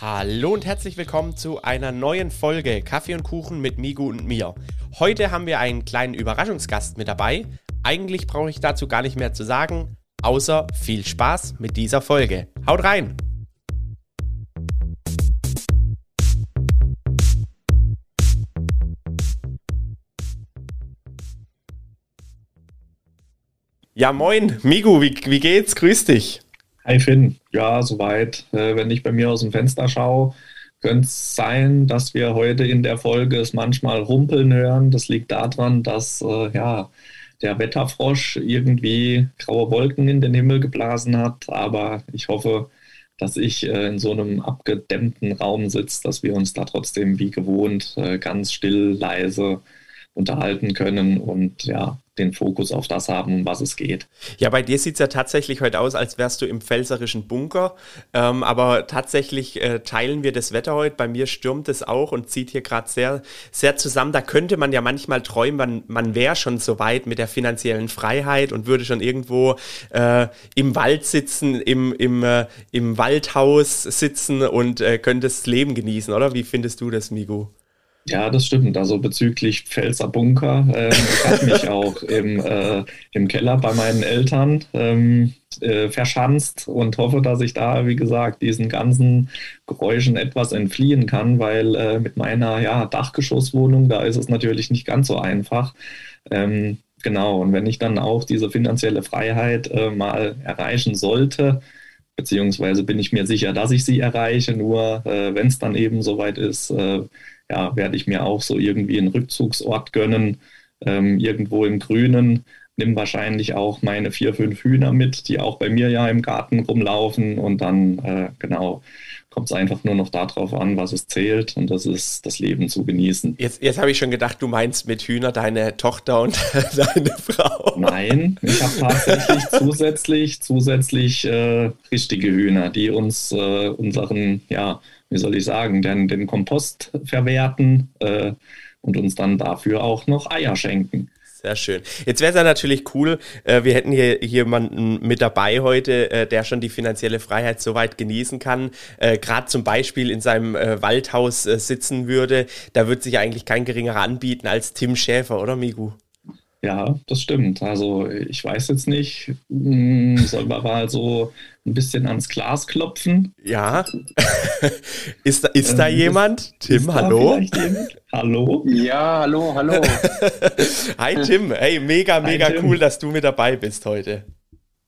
Hallo und herzlich willkommen zu einer neuen Folge Kaffee und Kuchen mit Migu und mir. Heute haben wir einen kleinen Überraschungsgast mit dabei. Eigentlich brauche ich dazu gar nicht mehr zu sagen, außer viel Spaß mit dieser Folge. Haut rein! Ja, moin, Migu, wie, wie geht's? Grüß dich. Hi Finn, ja, soweit. Äh, wenn ich bei mir aus dem Fenster schaue, könnte es sein, dass wir heute in der Folge es manchmal rumpeln hören. Das liegt daran, dass äh, ja, der Wetterfrosch irgendwie graue Wolken in den Himmel geblasen hat. Aber ich hoffe, dass ich äh, in so einem abgedämmten Raum sitze, dass wir uns da trotzdem wie gewohnt äh, ganz still, leise unterhalten können und ja, den Fokus auf das haben, um was es geht. Ja, bei dir sieht es ja tatsächlich heute aus, als wärst du im pfälzerischen Bunker. Ähm, aber tatsächlich äh, teilen wir das Wetter heute. Bei mir stürmt es auch und zieht hier gerade sehr, sehr zusammen. Da könnte man ja manchmal träumen, man, man wäre schon so weit mit der finanziellen Freiheit und würde schon irgendwo äh, im Wald sitzen, im, im, äh, im Waldhaus sitzen und äh, könnte das Leben genießen, oder? Wie findest du das, Migu? Ja, das stimmt. Also bezüglich Pfälzer Bunker, äh, ich habe mich auch im, äh, im Keller bei meinen Eltern ähm, äh, verschanzt und hoffe, dass ich da, wie gesagt, diesen ganzen Geräuschen etwas entfliehen kann, weil äh, mit meiner ja, Dachgeschosswohnung, da ist es natürlich nicht ganz so einfach. Ähm, genau, und wenn ich dann auch diese finanzielle Freiheit äh, mal erreichen sollte, beziehungsweise bin ich mir sicher, dass ich sie erreiche, nur äh, wenn es dann eben soweit ist, ja, werde ich mir auch so irgendwie einen Rückzugsort gönnen, ähm, irgendwo im Grünen. Nimm wahrscheinlich auch meine vier, fünf Hühner mit, die auch bei mir ja im Garten rumlaufen. Und dann, äh, genau, kommt es einfach nur noch darauf an, was es zählt. Und das ist das Leben zu genießen. Jetzt, jetzt habe ich schon gedacht, du meinst mit Hühner deine Tochter und deine Frau. Nein, ich habe tatsächlich zusätzlich, zusätzlich äh, richtige Hühner, die uns äh, unseren, ja, wie soll ich sagen, den, den Kompost verwerten äh, und uns dann dafür auch noch Eier schenken. Sehr schön. Jetzt wäre es ja natürlich cool, äh, wir hätten hier jemanden mit dabei heute, äh, der schon die finanzielle Freiheit so weit genießen kann, äh, gerade zum Beispiel in seinem äh, Waldhaus äh, sitzen würde. Da wird sich eigentlich kein geringerer anbieten als Tim Schäfer, oder Migu? Ja, das stimmt. Also ich weiß jetzt nicht, hm, soll man mal so ein bisschen ans Glas klopfen? Ja. ist da, ist da ähm, jemand? Tim, ist hallo? Hallo? Ja, hallo, hallo. Hi Tim, hey, mega, mega Hi, cool, dass du mit dabei bist heute.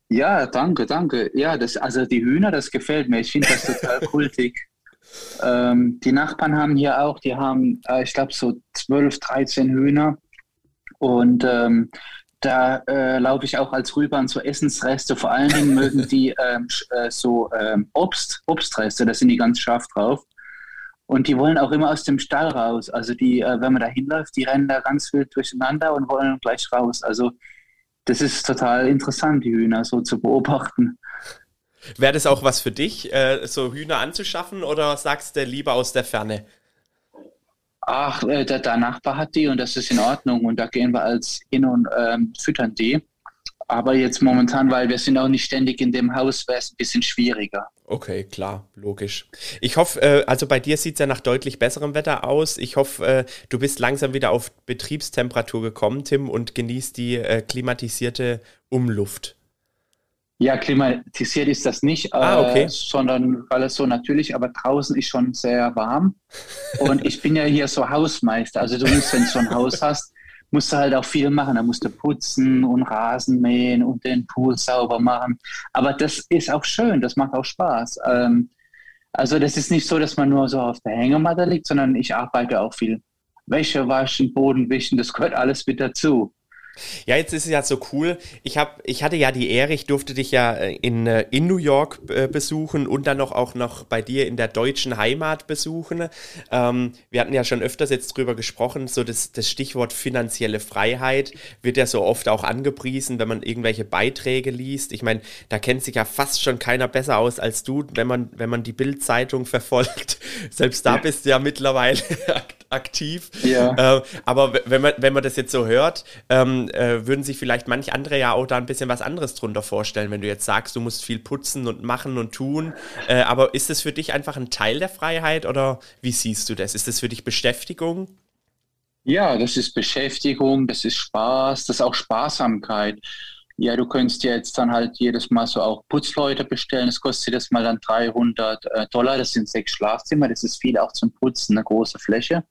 Ja, danke, danke. Ja, das, also die Hühner, das gefällt mir. Ich finde das total kultig. Ähm, die Nachbarn haben hier auch, die haben, äh, ich glaube, so 12, 13 Hühner. Und ähm, da äh, laufe ich auch als rüber an so Essensreste. Vor allen Dingen mögen die ähm, äh, so ähm, Obst, Obstreste, da sind die ganz scharf drauf. Und die wollen auch immer aus dem Stall raus. Also die, äh, wenn man da hinläuft, die rennen da ganz wild durcheinander und wollen gleich raus. Also das ist total interessant, die Hühner so zu beobachten. Wäre das auch was für dich, äh, so Hühner anzuschaffen oder sagst du lieber aus der Ferne? Ach, äh, der, der, Nachbar hat die und das ist in Ordnung und da gehen wir als hin und ähm, füttern die. Aber jetzt momentan, weil wir sind auch nicht ständig in dem Haus, wäre es ein bisschen schwieriger. Okay, klar, logisch. Ich hoffe, äh, also bei dir sieht es ja nach deutlich besserem Wetter aus. Ich hoffe, äh, du bist langsam wieder auf Betriebstemperatur gekommen, Tim, und genießt die äh, klimatisierte Umluft. Ja, klimatisiert ist das nicht, ah, okay. äh, sondern alles so natürlich, aber draußen ist schon sehr warm. Und ich bin ja hier so Hausmeister. Also du musst, wenn du so ein Haus hast, musst du halt auch viel machen. Da musst du putzen und Rasen mähen und den Pool sauber machen. Aber das ist auch schön, das macht auch Spaß. Ähm, also das ist nicht so, dass man nur so auf der Hängematte liegt, sondern ich arbeite auch viel. Wäsche waschen, Boden wischen, das gehört alles mit dazu. Ja, jetzt ist es ja so cool. Ich, hab, ich hatte ja die Ehre, ich durfte dich ja äh, in, äh, in New York äh, besuchen und dann noch auch noch bei dir in der deutschen Heimat besuchen. Ähm, wir hatten ja schon öfters jetzt drüber gesprochen, so das, das Stichwort finanzielle Freiheit wird ja so oft auch angepriesen, wenn man irgendwelche Beiträge liest. Ich meine, da kennt sich ja fast schon keiner besser aus als du, wenn man, wenn man die Bildzeitung verfolgt. Selbst da ja. bist du ja mittlerweile aktiv. Ja. Äh, aber wenn man, wenn man das jetzt so hört, ähm, äh, würden sich vielleicht manch andere ja auch da ein bisschen was anderes drunter vorstellen, wenn du jetzt sagst, du musst viel putzen und machen und tun. Äh, aber ist das für dich einfach ein Teil der Freiheit oder wie siehst du das? Ist das für dich Beschäftigung? Ja, das ist Beschäftigung, das ist Spaß, das ist auch Sparsamkeit. Ja, du könntest ja jetzt dann halt jedes Mal so auch Putzleute bestellen. Das kostet jedes Mal dann 300 äh, Dollar. Das sind sechs Schlafzimmer. Das ist viel auch zum Putzen, eine große Fläche.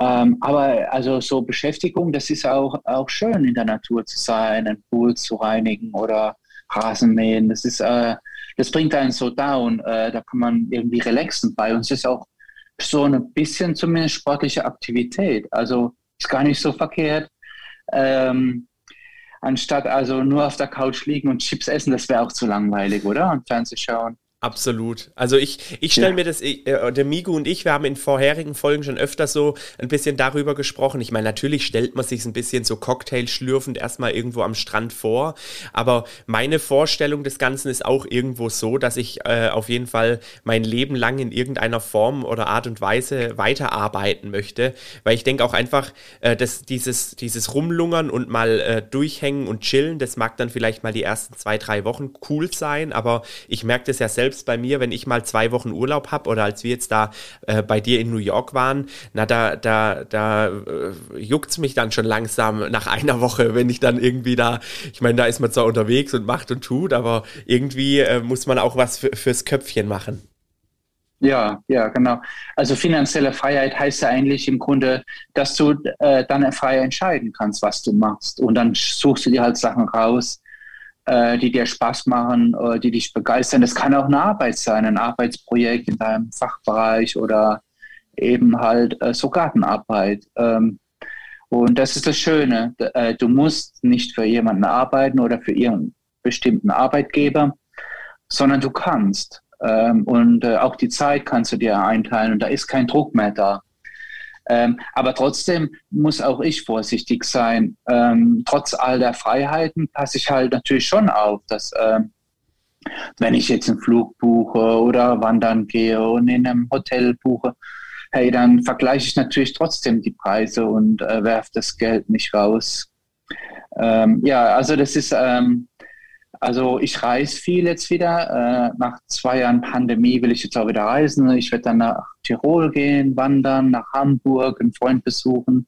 Ähm, aber also so Beschäftigung, das ist auch, auch schön in der Natur zu sein, einen Pool zu reinigen oder Rasenmähen. Das ist, äh, das bringt einen so down. Äh, da kann man irgendwie relaxen. Bei uns ist auch so ein bisschen zumindest sportliche Aktivität. Also ist gar nicht so verkehrt. Ähm, anstatt also nur auf der Couch liegen und Chips essen, das wäre auch zu langweilig, oder? Und Fernseh schauen. Absolut. Also ich, ich stelle ja. mir das, äh, der Migu und ich, wir haben in vorherigen Folgen schon öfter so ein bisschen darüber gesprochen. Ich meine, natürlich stellt man sich ein bisschen so Cocktail schlürfend erstmal irgendwo am Strand vor, aber meine Vorstellung des Ganzen ist auch irgendwo so, dass ich äh, auf jeden Fall mein Leben lang in irgendeiner Form oder Art und Weise weiterarbeiten möchte, weil ich denke auch einfach, äh, dass dieses, dieses Rumlungern und mal äh, durchhängen und chillen, das mag dann vielleicht mal die ersten zwei, drei Wochen cool sein, aber ich merke das ja selbst, selbst bei mir, wenn ich mal zwei Wochen Urlaub habe oder als wir jetzt da äh, bei dir in New York waren, na, da, da, da äh, juckt es mich dann schon langsam nach einer Woche, wenn ich dann irgendwie da, ich meine, da ist man zwar unterwegs und macht und tut, aber irgendwie äh, muss man auch was fürs Köpfchen machen. Ja, ja, genau. Also finanzielle Freiheit heißt ja eigentlich im Grunde, dass du äh, dann frei entscheiden kannst, was du machst. Und dann suchst du dir halt Sachen raus, äh, die dir Spaß machen, äh, die dich begeistern. Das kann auch eine Arbeit sein, ein Arbeitsprojekt in deinem Fachbereich oder eben halt äh, so Gartenarbeit. Ähm, und das ist das Schöne. Äh, du musst nicht für jemanden arbeiten oder für ihren bestimmten Arbeitgeber, sondern du kannst. Ähm, und äh, auch die Zeit kannst du dir einteilen und da ist kein Druck mehr da. Ähm, aber trotzdem muss auch ich vorsichtig sein. Ähm, trotz all der Freiheiten passe ich halt natürlich schon auf, dass ähm, wenn ich jetzt einen Flug buche oder wandern gehe und in einem Hotel buche, hey, dann vergleiche ich natürlich trotzdem die Preise und äh, werfe das Geld nicht raus. Ähm, ja, also das ist, ähm, also ich reise viel jetzt wieder. Äh, nach zwei Jahren Pandemie will ich jetzt auch wieder reisen. Ich werde dann nach Tirol gehen, wandern, nach Hamburg, einen Freund besuchen.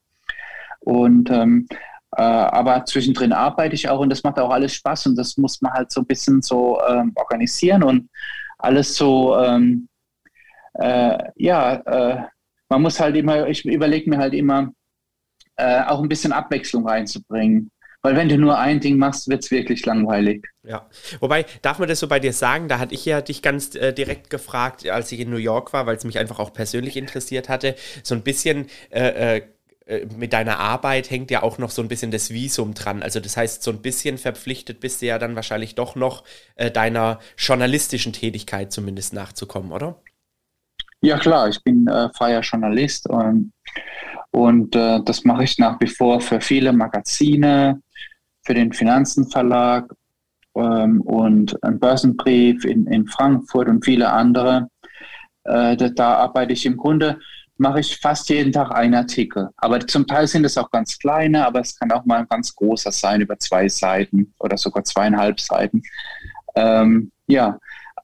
Und ähm, äh, aber zwischendrin arbeite ich auch und das macht auch alles Spaß und das muss man halt so ein bisschen so ähm, organisieren und alles so, ähm, äh, ja, äh, man muss halt immer, ich überlege mir halt immer, auch ein bisschen Abwechslung reinzubringen. Weil wenn du nur ein Ding machst, wird es wirklich langweilig. Ja, wobei, darf man das so bei dir sagen? Da hatte ich ja dich ganz äh, direkt gefragt, als ich in New York war, weil es mich einfach auch persönlich interessiert hatte. So ein bisschen äh, äh, mit deiner Arbeit hängt ja auch noch so ein bisschen das Visum dran. Also das heißt, so ein bisschen verpflichtet bist du ja dann wahrscheinlich doch noch äh, deiner journalistischen Tätigkeit zumindest nachzukommen, oder? Ja klar, ich bin äh, freier Journalist und, und äh, das mache ich nach wie vor für viele Magazine, für den Finanzenverlag ähm, und einen Börsenbrief in, in Frankfurt und viele andere. Äh, da, da, arbeite ich im Grunde, mache ich fast jeden Tag einen Artikel. Aber zum Teil sind es auch ganz kleine, aber es kann auch mal ein ganz großer sein, über zwei Seiten oder sogar zweieinhalb Seiten. Ähm, ja,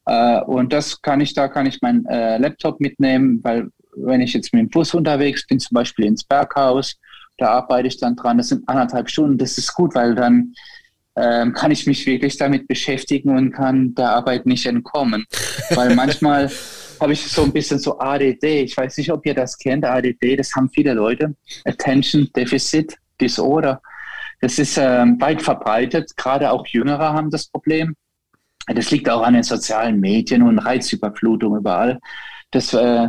äh, und das kann ich, da kann ich meinen äh, Laptop mitnehmen, weil wenn ich jetzt mit dem Bus unterwegs bin, zum Beispiel ins Berghaus, da arbeite ich dann dran. Das sind anderthalb Stunden. Das ist gut, weil dann ähm, kann ich mich wirklich damit beschäftigen und kann der Arbeit nicht entkommen. Weil manchmal habe ich so ein bisschen so ADD. Ich weiß nicht, ob ihr das kennt. ADD, das haben viele Leute. Attention Deficit Disorder. Das ist ähm, weit verbreitet. Gerade auch Jüngere haben das Problem. Das liegt auch an den sozialen Medien und Reizüberflutung überall. Das äh,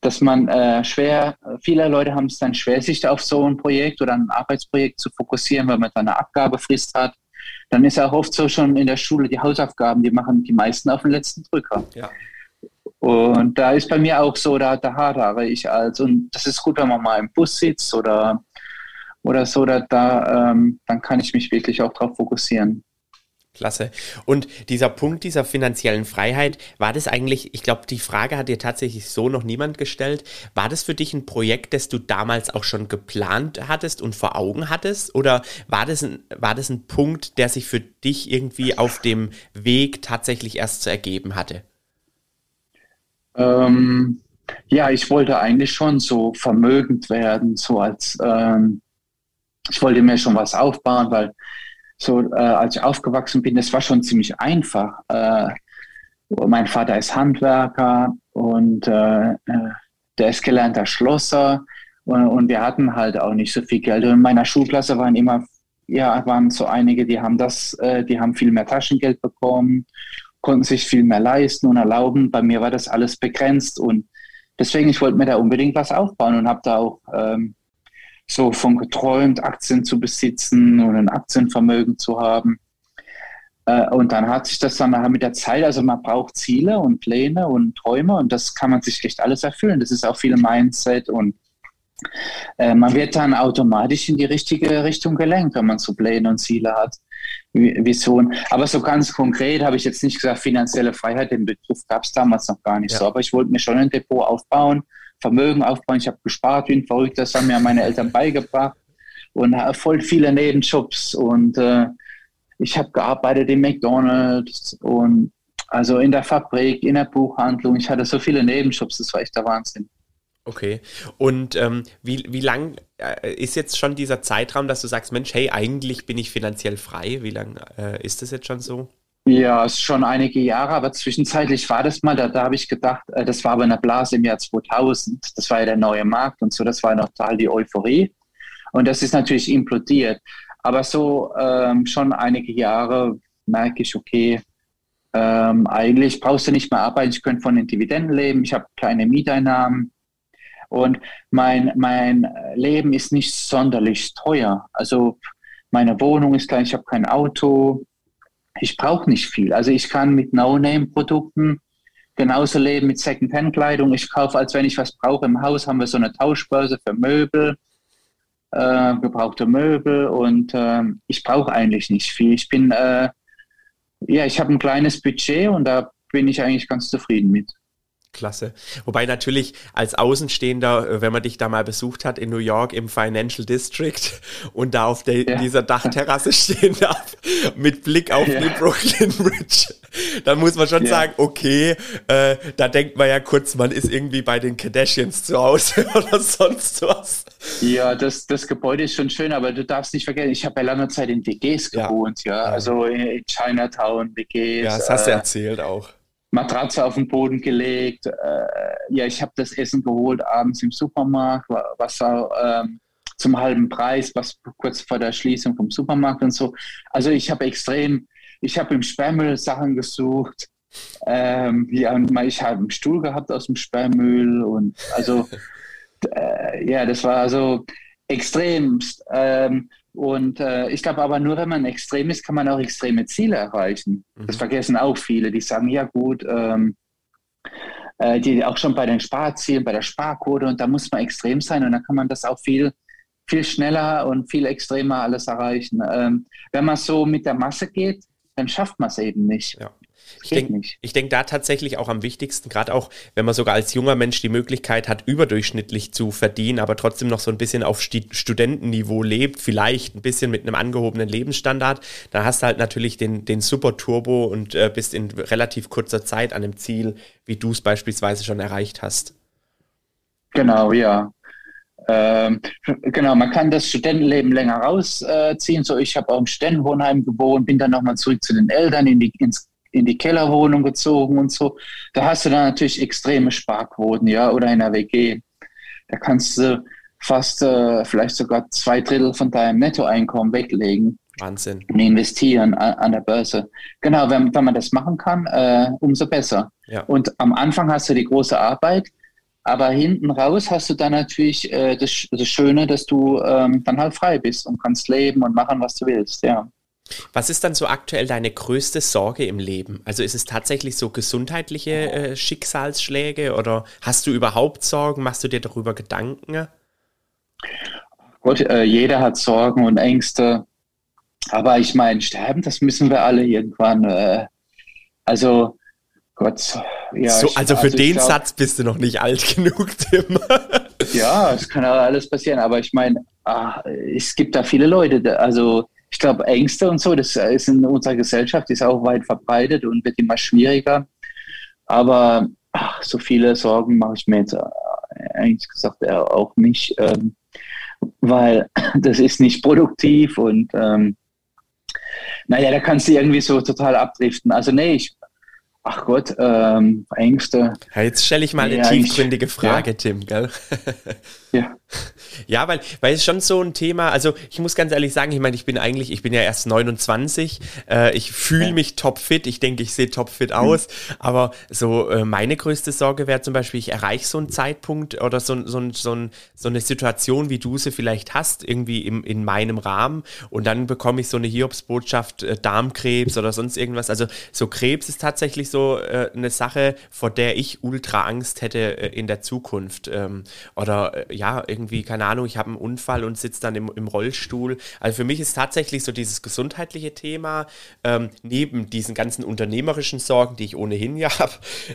dass man äh, schwer, viele Leute haben es dann schwer, sich auf so ein Projekt oder ein Arbeitsprojekt zu fokussieren, weil man dann eine Abgabefrist hat. Dann ist auch oft so schon in der Schule die Hausaufgaben, die machen die meisten auf den letzten Drücker. Ja. Und da ist bei mir auch so, da, da hadere ich als. Und das ist gut, wenn man mal im Bus sitzt oder, oder so, da, da ähm, dann kann ich mich wirklich auch darauf fokussieren. Klasse. Und dieser Punkt dieser finanziellen Freiheit, war das eigentlich, ich glaube, die Frage hat dir tatsächlich so noch niemand gestellt, war das für dich ein Projekt, das du damals auch schon geplant hattest und vor Augen hattest? Oder war das ein, war das ein Punkt, der sich für dich irgendwie auf dem Weg tatsächlich erst zu ergeben hatte? Ähm, ja, ich wollte eigentlich schon so vermögend werden, so als, ähm, ich wollte mir schon was aufbauen, weil so äh, als ich aufgewachsen bin, das war schon ziemlich einfach. Äh, mein Vater ist Handwerker und äh, äh, der ist gelernter Schlosser und, und, wir hatten halt auch nicht so viel Geld. Und in meiner Schulklasse waren immer, ja, waren so einige, die haben das, äh, die haben viel mehr Taschengeld bekommen, konnten sich viel mehr leisten und erlauben. Bei mir war das alles begrenzt und deswegen, ich wollte mir da unbedingt was aufbauen und habe da auch ähm, so von geträumt, Aktien zu besitzen und ein Aktienvermögen zu haben. Äh, und dann hat sich das dann mit der Zeit, also man braucht Ziele und Pläne und Träume und das kann man sich echt alles erfüllen. Das ist auch viel Mindset und äh, man wird dann automatisch in die richtige Richtung gelenkt, wenn man so Pläne und Ziele hat, Vision. Aber so ganz konkret habe ich jetzt nicht gesagt, finanzielle Freiheit, den Begriff gab es damals noch gar nicht ja. so. Aber ich wollte mir schon ein Depot aufbauen, Vermögen aufbauen. Ich habe gespart wie ein Verrückter, das haben mir meine Eltern beigebracht und voll viele Nebenjobs und äh, ich habe gearbeitet in McDonald's und also in der Fabrik, in der Buchhandlung. Ich hatte so viele Nebenjobs, das war echt der Wahnsinn. Okay. Und ähm, wie, wie lang äh, ist jetzt schon dieser Zeitraum, dass du sagst, Mensch, hey, eigentlich bin ich finanziell frei? Wie lang äh, ist das jetzt schon so? Ja, ist schon einige Jahre, aber zwischenzeitlich war das mal, da, da habe ich gedacht, äh, das war aber eine Blase im Jahr 2000. Das war ja der neue Markt und so, das war noch total die Euphorie. Und das ist natürlich implodiert. Aber so ähm, schon einige Jahre merke ich, okay, ähm, eigentlich brauchst du nicht mehr arbeiten, ich könnte von den Dividenden leben, ich habe kleine Mieteinnahmen und mein, mein Leben ist nicht sonderlich teuer. Also meine Wohnung ist klein, ich habe kein Auto, ich brauche nicht viel. Also ich kann mit No-Name-Produkten genauso leben mit Second-Hand-Kleidung. Ich kaufe, als wenn ich was brauche im Haus, haben wir so eine Tauschbörse für Möbel, äh, gebrauchte Möbel und äh, ich brauche eigentlich nicht viel. Ich bin, äh, ja, ich habe ein kleines Budget und da bin ich eigentlich ganz zufrieden mit. Klasse. Wobei natürlich als Außenstehender, äh, wenn man dich da mal besucht hat in New York im Financial District und da auf der, ja. dieser Dachterrasse stehen darf mit Blick auf ja. die Brooklyn Bridge, dann muss man schon ja. sagen, okay, äh, da denkt man ja kurz, man ist irgendwie bei den Kardashians zu Hause oder sonst was. Ja, das, das Gebäude ist schon schön, aber du darfst nicht vergessen, ich habe ja lange Zeit in WGs gewohnt, ja, also in Chinatown, WGs. Ja, das hast du äh, erzählt auch. Matratze auf den Boden gelegt. Äh, ja, ich habe das Essen geholt abends im Supermarkt, was ähm, zum halben Preis, was kurz vor der Schließung vom Supermarkt und so. Also ich habe extrem, ich habe im Sperrmüll Sachen gesucht. Ähm, ja, und ich habe einen Stuhl gehabt aus dem Sperrmüll und also äh, ja, das war so extremst. Ähm, und äh, ich glaube aber nur, wenn man extrem ist, kann man auch extreme Ziele erreichen. Mhm. Das vergessen auch viele, die sagen, ja gut, ähm, äh, die auch schon bei den Sparzielen, bei der Sparquote und da muss man extrem sein und dann kann man das auch viel, viel schneller und viel extremer alles erreichen. Ähm, wenn man so mit der Masse geht, dann schafft man es eben nicht. Ja. Ich denke denk da tatsächlich auch am wichtigsten, gerade auch, wenn man sogar als junger Mensch die Möglichkeit hat, überdurchschnittlich zu verdienen, aber trotzdem noch so ein bisschen auf Studentenniveau lebt, vielleicht ein bisschen mit einem angehobenen Lebensstandard, dann hast du halt natürlich den, den Super Turbo und äh, bist in relativ kurzer Zeit an dem Ziel, wie du es beispielsweise schon erreicht hast. Genau, ja. Ähm, genau, man kann das Studentenleben länger rausziehen. so, ich habe auch im Studentenwohnheim gewohnt, bin dann nochmal zurück zu den Eltern in die, ins in die Kellerwohnung gezogen und so. Da hast du dann natürlich extreme Sparquoten, ja, oder in der WG. Da kannst du fast äh, vielleicht sogar zwei Drittel von deinem Nettoeinkommen weglegen. Wahnsinn. Und investieren an, an der Börse. Genau, wenn, wenn man das machen kann, äh, umso besser. Ja. Und am Anfang hast du die große Arbeit, aber hinten raus hast du dann natürlich äh, das, das Schöne, dass du ähm, dann halt frei bist und kannst leben und machen, was du willst, ja. Was ist dann so aktuell deine größte Sorge im Leben? Also ist es tatsächlich so gesundheitliche äh, Schicksalsschläge oder hast du überhaupt Sorgen? Machst du dir darüber Gedanken? Gott, äh, jeder hat Sorgen und Ängste. aber ich meine, sterben, das müssen wir alle irgendwann. Äh, also, Gott, ja. So, also für also den glaub, Satz bist du noch nicht alt genug, Tim. ja, es kann alles passieren, aber ich meine, ah, es gibt da viele Leute, also ich glaube, Ängste und so, das ist in unserer Gesellschaft, ist auch weit verbreitet und wird immer schwieriger. Aber ach, so viele Sorgen mache ich mir jetzt äh, eigentlich gesagt äh, auch nicht, ähm, weil das ist nicht produktiv und ähm, naja, da kannst du irgendwie so total abdriften. Also nee, ich, ach Gott, ähm, Ängste. Ja, jetzt stelle ich mal eine ja, tiefgründige Frage, ja. Tim, gell? ja. Ja, weil, weil es schon so ein Thema, also ich muss ganz ehrlich sagen, ich meine, ich bin eigentlich, ich bin ja erst 29, äh, ich fühle mich topfit, ich denke, ich sehe topfit aus, mhm. aber so äh, meine größte Sorge wäre zum Beispiel, ich erreiche so einen Zeitpunkt oder so, so, so, so eine Situation, wie du sie vielleicht hast, irgendwie im, in meinem Rahmen und dann bekomme ich so eine Hiobsbotschaft, äh, Darmkrebs oder sonst irgendwas. Also so Krebs ist tatsächlich so äh, eine Sache, vor der ich ultra Angst hätte äh, in der Zukunft. Ähm, oder äh, ja, irgendwie, keine Ahnung, ich habe einen Unfall und sitze dann im, im, Rollstuhl. Also für mich ist tatsächlich so dieses gesundheitliche Thema, ähm, neben diesen ganzen unternehmerischen Sorgen, die ich ohnehin ja habe,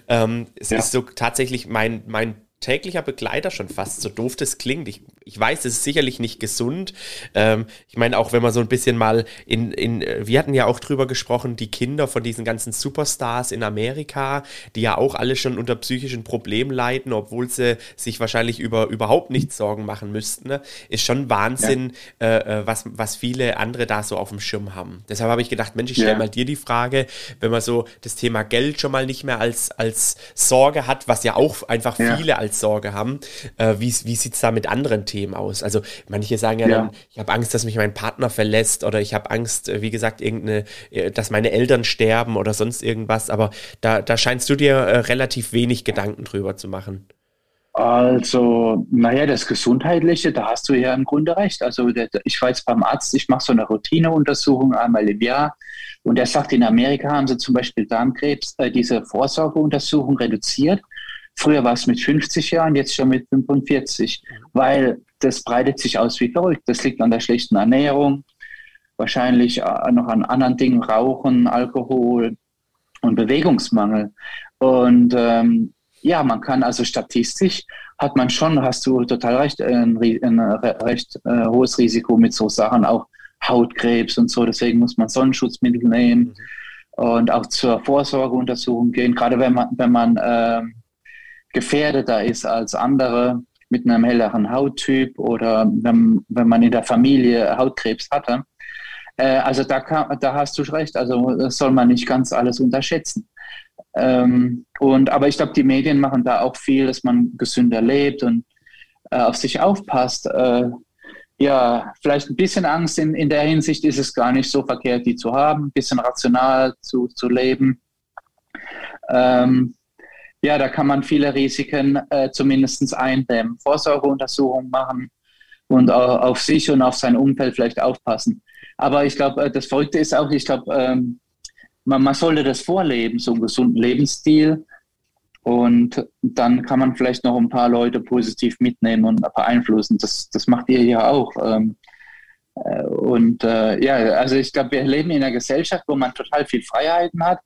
ähm, es ja. ist so tatsächlich mein, mein täglicher Begleiter schon fast, so doof das klingt. Ich, ich weiß, es ist sicherlich nicht gesund. Ähm, ich meine, auch wenn man so ein bisschen mal in, in, wir hatten ja auch drüber gesprochen, die Kinder von diesen ganzen Superstars in Amerika, die ja auch alle schon unter psychischen Problemen leiden, obwohl sie sich wahrscheinlich über überhaupt nichts Sorgen machen müssten, ne? ist schon Wahnsinn, ja. Äh, äh, was, was viele andere da so auf dem Schirm haben. Deshalb habe ich gedacht, Mensch, ich stelle ja. mal dir die Frage, wenn man so das Thema Geld schon mal nicht mehr als, als Sorge hat, was ja auch einfach ja. viele als Sorge haben. Äh, wie wie sieht es da mit anderen Themen aus? Also manche sagen ja, ja. dann, ich habe Angst, dass mich mein Partner verlässt oder ich habe Angst, äh, wie gesagt, irgendeine, äh, dass meine Eltern sterben oder sonst irgendwas. Aber da, da scheinst du dir äh, relativ wenig Gedanken drüber zu machen. Also, naja, das Gesundheitliche, da hast du ja im Grunde recht. Also, ich war jetzt beim Arzt, ich mache so eine Routineuntersuchung einmal im Jahr und der sagt, in Amerika haben sie zum Beispiel Darmkrebs, äh, diese Vorsorgeuntersuchung reduziert Früher war es mit 50 Jahren, jetzt schon mit 45, weil das breitet sich aus wie verrückt. Das liegt an der schlechten Ernährung, wahrscheinlich äh, noch an anderen Dingen, Rauchen, Alkohol und Bewegungsmangel. Und ähm, ja, man kann also statistisch hat man schon, hast du total recht, ein, ein recht äh, hohes Risiko mit so Sachen, auch Hautkrebs und so. Deswegen muss man Sonnenschutzmittel nehmen mhm. und auch zur Vorsorgeuntersuchung gehen. Gerade wenn man, wenn man äh, gefährdeter ist als andere mit einem helleren Hauttyp oder wenn, wenn man in der Familie Hautkrebs hatte. Äh, also da, kann, da hast du recht, also das soll man nicht ganz alles unterschätzen. Ähm, und, aber ich glaube, die Medien machen da auch viel, dass man gesünder lebt und äh, auf sich aufpasst. Äh, ja, vielleicht ein bisschen Angst in, in der Hinsicht ist es gar nicht so verkehrt, die zu haben, ein bisschen rational zu, zu leben. Ähm, ja, da kann man viele Risiken äh, zumindest eindämmen. Vorsorgeuntersuchungen machen und auf sich und auf sein Umfeld vielleicht aufpassen. Aber ich glaube, äh, das Verrückte ist auch, ich glaube, ähm, man, man sollte das vorleben, so einen gesunden Lebensstil. Und dann kann man vielleicht noch ein paar Leute positiv mitnehmen und beeinflussen. Das, das macht ihr ja auch. Ähm, äh, und äh, ja, also ich glaube, wir leben in einer Gesellschaft, wo man total viel Freiheiten hat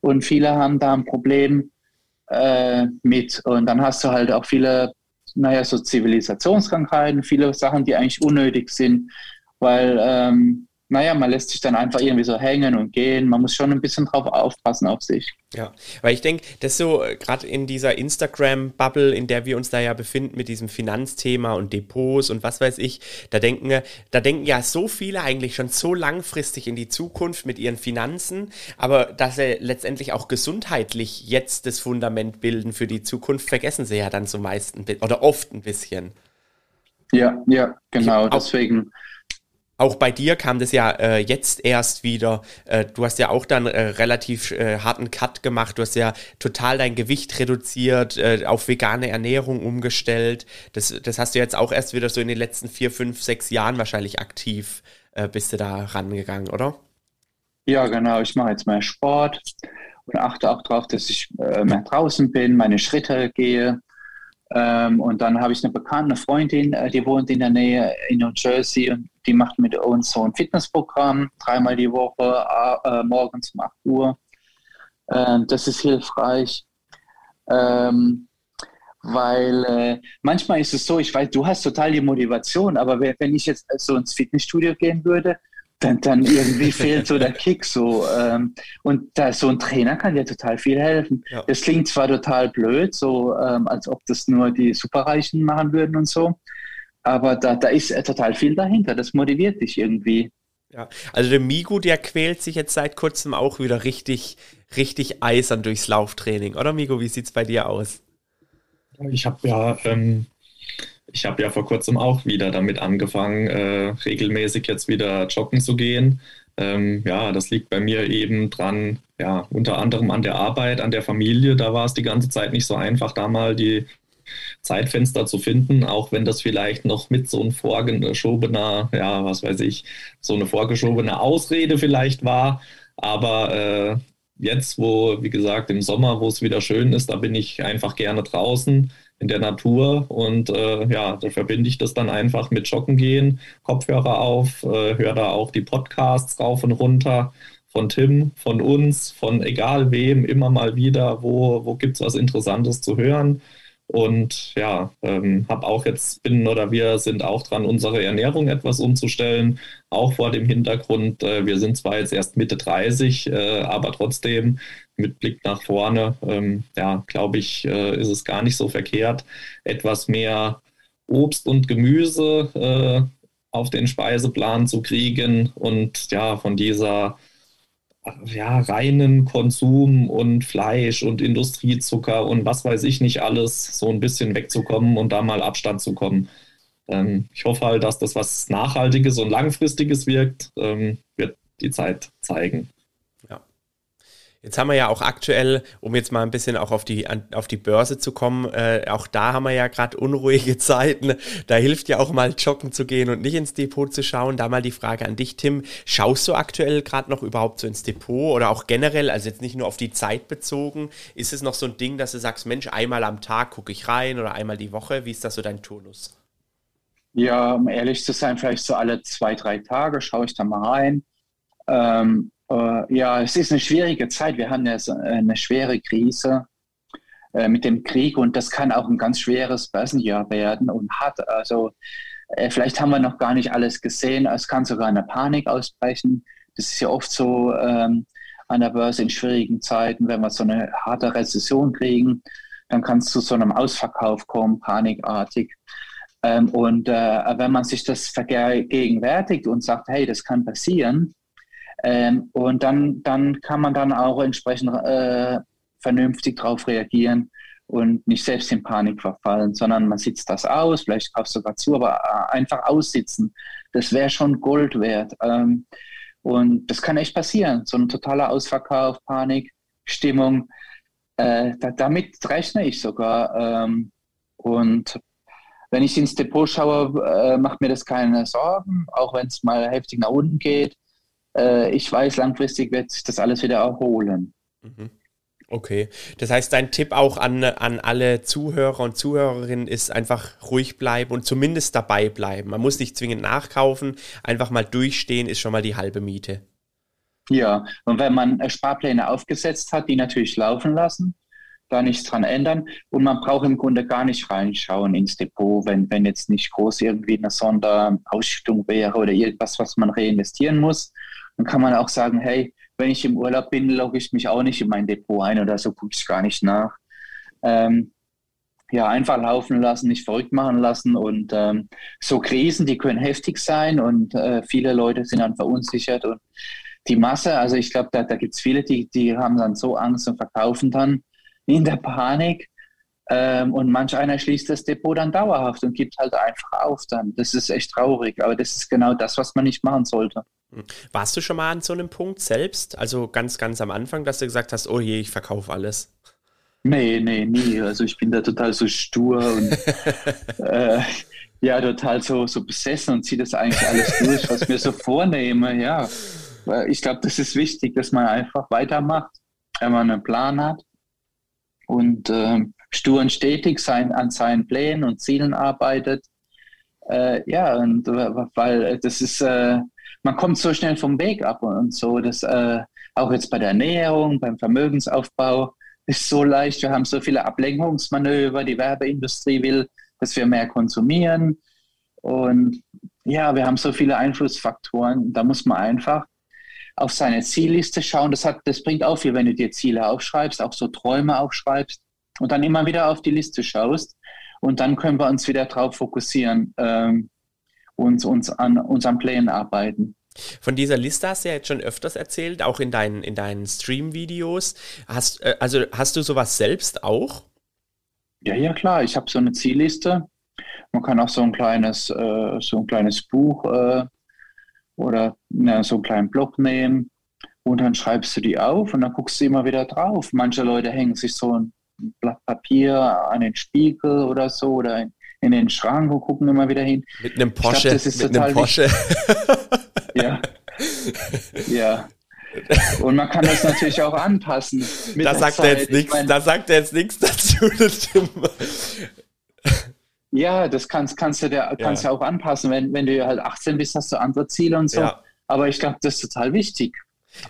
und viele haben da ein Problem, äh, mit. Und dann hast du halt auch viele, naja, so Zivilisationskrankheiten, viele Sachen, die eigentlich unnötig sind, weil ähm, naja, man lässt sich dann einfach irgendwie so hängen und gehen. Man muss schon ein bisschen drauf aufpassen auf sich. Ja, weil ich denke, das so äh, gerade in dieser Instagram-Bubble, in der wir uns da ja befinden mit diesem Finanzthema und Depots und was weiß ich, da denken, da denken ja so viele eigentlich schon so langfristig in die Zukunft mit ihren Finanzen, aber dass sie letztendlich auch gesundheitlich jetzt das Fundament bilden für die Zukunft, vergessen sie ja dann so meist ein bisschen oder oft ein bisschen. Ja, ja, genau. Deswegen auch bei dir kam das ja äh, jetzt erst wieder. Äh, du hast ja auch dann äh, relativ äh, harten Cut gemacht. Du hast ja total dein Gewicht reduziert, äh, auf vegane Ernährung umgestellt. Das, das hast du jetzt auch erst wieder so in den letzten vier, fünf, sechs Jahren wahrscheinlich aktiv äh, bist du da rangegangen, oder? Ja, genau. Ich mache jetzt mehr Sport und achte auch darauf, dass ich mehr draußen bin, meine Schritte gehe Ähm, und dann habe ich eine bekannte eine Freundin, äh, die wohnt in der Nähe in New Jersey und die macht mit uns so ein Fitnessprogramm, dreimal die Woche, äh, morgens um 8 Uhr. Ähm, das ist hilfreich. Ähm, weil äh, manchmal ist es so, ich weiß, du hast total die Motivation, aber wenn ich jetzt so ins Fitnessstudio gehen würde, dann, dann irgendwie fehlt so der Kick so. Ähm, und da so ein Trainer kann dir total viel helfen. Ja. Das klingt zwar total blöd, so ähm, als ob das nur die Superreichen machen würden und so, aber da, da ist äh, total viel dahinter. Das motiviert dich irgendwie. Ja, also der Migu, der quält sich jetzt seit kurzem auch wieder richtig, richtig eisern durchs Lauftraining, oder Migu? Wie sieht es bei dir aus? Ich habe ja, ähm, ich habe ja vor kurzem auch wieder damit angefangen, äh, regelmäßig jetzt wieder joggen zu gehen. Ähm, ja, das liegt bei mir eben dran, ja, unter anderem an der Arbeit, an der Familie. Da war es die ganze Zeit nicht so einfach, da mal die Zeitfenster zu finden, auch wenn das vielleicht noch mit so ein vorgeschobener, ja, was weiß ich, so eine vorgeschobene Ausrede vielleicht war. Aber äh, jetzt, wo, wie gesagt, im Sommer, wo es wieder schön ist, da bin ich einfach gerne draußen in der Natur und äh, ja, da verbinde ich das dann einfach mit Joggen gehen, Kopfhörer auf, äh, höre da auch die Podcasts rauf und runter von Tim, von uns, von egal wem, immer mal wieder, wo, wo gibt es was Interessantes zu hören. Und ja, ähm, habe auch jetzt bin oder wir sind auch dran, unsere Ernährung etwas umzustellen, auch vor dem Hintergrund, äh, wir sind zwar jetzt erst Mitte 30, äh, aber trotzdem mit Blick nach vorne, ähm, ja, glaube ich, äh, ist es gar nicht so verkehrt, etwas mehr Obst und Gemüse äh, auf den Speiseplan zu kriegen und ja, von dieser ja, reinen Konsum und Fleisch und Industriezucker und was weiß ich nicht alles, so ein bisschen wegzukommen und da mal Abstand zu kommen. Ähm, ich hoffe halt, dass das was Nachhaltiges und Langfristiges wirkt, ähm, wird die Zeit zeigen. Jetzt haben wir ja auch aktuell, um jetzt mal ein bisschen auch auf die, auf die Börse zu kommen, äh, auch da haben wir ja gerade unruhige Zeiten. Da hilft ja auch mal joggen zu gehen und nicht ins Depot zu schauen. Da mal die Frage an dich, Tim. Schaust du aktuell gerade noch überhaupt so ins Depot oder auch generell, also jetzt nicht nur auf die Zeit bezogen, ist es noch so ein Ding, dass du sagst, Mensch, einmal am Tag gucke ich rein oder einmal die Woche? Wie ist das so dein Turnus? Ja, um ehrlich zu sein, vielleicht so alle zwei, drei Tage schaue ich da mal rein. Ähm, äh, ja, es ist eine schwierige Zeit. Wir haben ja eine schwere Krise äh, mit dem Krieg und das kann auch ein ganz schweres Börsenjahr werden und hat also äh, vielleicht haben wir noch gar nicht alles gesehen. Es kann sogar eine Panik ausbrechen. Das ist ja oft so ähm, an der Börse in schwierigen Zeiten, wenn wir so eine harte Rezession kriegen, dann kann es zu so einem Ausverkauf kommen, panikartig. Ähm, und äh, wenn man sich das vergegenwärtigt und sagt, hey, das kann passieren, ähm, und dann, dann kann man dann auch entsprechend äh, vernünftig darauf reagieren und nicht selbst in Panik verfallen, sondern man sitzt das aus, vielleicht kaufst du sogar zu, aber äh, einfach aussitzen, das wäre schon Gold wert. Ähm, und das kann echt passieren, so ein totaler Ausverkauf, Panik, Stimmung. Äh, da, damit rechne ich sogar. Ähm, und wenn ich ins Depot schaue, äh, macht mir das keine Sorgen, auch wenn es mal heftig nach unten geht äh, ich weiß, langfristig wird sich das alles wieder erholen. Mhm. Okay, das heißt, dein Tipp auch an, an alle Zuhörer und Zuhörerinnen ist einfach ruhig bleiben und zumindest dabei bleiben. Man muss nicht zwingend nachkaufen, einfach mal durchstehen ist schon mal die halbe Miete. Ja, und wenn man Sparpläne aufgesetzt hat, die natürlich laufen lassen, da nichts dran ändern und man braucht im Grunde gar nicht reinschauen ins Depot, wenn, wenn jetzt nicht groß irgendwie eine Sonderausschüttung wäre oder irgendwas, was man reinvestieren muss dann kann man auch sagen, hey, wenn ich im Urlaub bin, logge ich mich auch nicht in mein Depot ein oder so, gucke ich gar nicht nach. Ähm, ja, einfach laufen lassen, nicht verrückt machen lassen. Und ähm, so Krisen, die können heftig sein und äh, viele Leute sind dann verunsichert. Und die Masse, also ich glaube, da, da gibt es viele, die, die haben dann so Angst und verkaufen dann in der Panik. Ähm, und manch einer schließt das Depot dann dauerhaft und gibt halt einfach auf dann. Das ist echt traurig, aber das ist genau das, was man nicht machen sollte. Hm. Warst du schon mal an so einem Punkt selbst, also ganz, ganz am Anfang, dass du gesagt hast, oh je, ich verkaufe alles? Nee, nee, nie. Also ich bin da total so stur und äh, ja, total so, so besessen und ziehe das eigentlich alles durch, was mir so vornehme, ja. Ich glaube, das ist wichtig, dass man einfach weitermacht, wenn man einen Plan hat und äh, stur und stetig sein, an seinen Plänen und Zielen arbeitet. Äh, ja, und weil das ist, äh, man kommt so schnell vom Weg ab und, und so, das äh, auch jetzt bei der Ernährung, beim Vermögensaufbau ist so leicht. Wir haben so viele Ablenkungsmanöver. Die Werbeindustrie will, dass wir mehr konsumieren. Und ja, wir haben so viele Einflussfaktoren. Da muss man einfach auf seine Zielliste schauen. Das, hat, das bringt auch viel, wenn du dir Ziele aufschreibst, auch so Träume aufschreibst und dann immer wieder auf die Liste schaust. Und dann können wir uns wieder darauf fokussieren ähm, und uns an unseren Plänen arbeiten. Von dieser Liste hast du ja jetzt schon öfters erzählt, auch in deinen, in deinen Stream-Videos. Hast, äh, also hast du sowas selbst auch? Ja, ja, klar. Ich habe so eine Zielliste. Man kann auch so ein kleines, äh, so ein kleines Buch äh, oder na, so einen kleinen Block nehmen und dann schreibst du die auf und dann guckst du immer wieder drauf. Manche Leute hängen sich so ein Blatt Papier an den Spiegel oder so oder in, in den Schrank und gucken immer wieder hin. Mit einem Porsche. Glaub, das ist mit einem Porsche. ja. ja. Und man kann das natürlich auch anpassen. Da sagt, er jetzt nichts, da sagt er jetzt nichts dazu. Ja, das kannst, kannst du dir, kannst ja. auch anpassen. Wenn, wenn du halt 18 bist, hast du andere Ziele und so. Ja. Aber ich glaube, das ist total wichtig.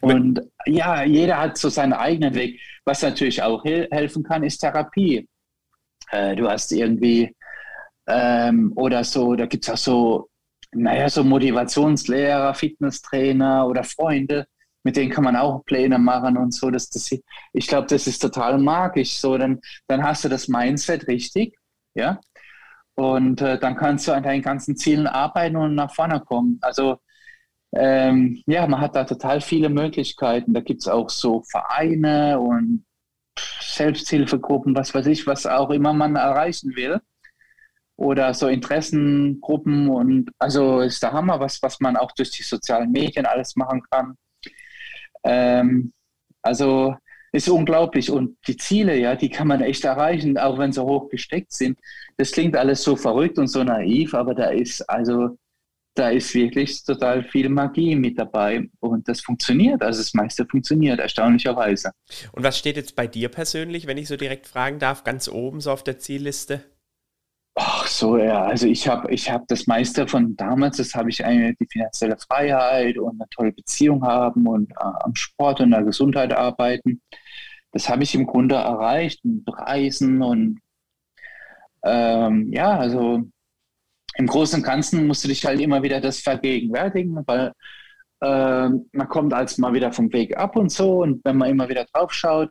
Und ja, jeder hat so seinen eigenen Weg. Was natürlich auch helfen kann, ist Therapie. Äh, du hast irgendwie ähm, oder so, da gibt es auch so, naja, so Motivationslehrer, Fitnesstrainer oder Freunde, mit denen kann man auch Pläne machen und so. Das, das, ich glaube, das ist total magisch. So, dann, dann hast du das Mindset richtig, ja. Und äh, dann kannst du an deinen ganzen Zielen arbeiten und nach vorne kommen. Also ähm, ja, man hat da total viele Möglichkeiten. Da gibt es auch so Vereine und Selbsthilfegruppen, was weiß ich, was auch immer man erreichen will. Oder so Interessengruppen und also ist der Hammer, was, was man auch durch die sozialen Medien alles machen kann. Ähm, also ist unglaublich. Und die Ziele, ja, die kann man echt erreichen, auch wenn sie hoch gesteckt sind. Das klingt alles so verrückt und so naiv, aber da ist also, da ist wirklich total viel Magie mit dabei und das funktioniert. Also das meiste funktioniert, erstaunlicherweise. Und was steht jetzt bei dir persönlich, wenn ich so direkt fragen darf, ganz oben so auf der Zielliste? Ach so, ja, also ich habe ich hab das meiste von damals, das habe ich eine, die finanzielle Freiheit und eine tolle Beziehung haben und äh, am Sport und der Gesundheit arbeiten das habe ich im Grunde erreicht mit Reisen und ähm, ja, also im Großen und Ganzen musst du dich halt immer wieder das vergegenwärtigen, weil äh, man kommt als mal wieder vom Weg ab und so und wenn man immer wieder drauf schaut,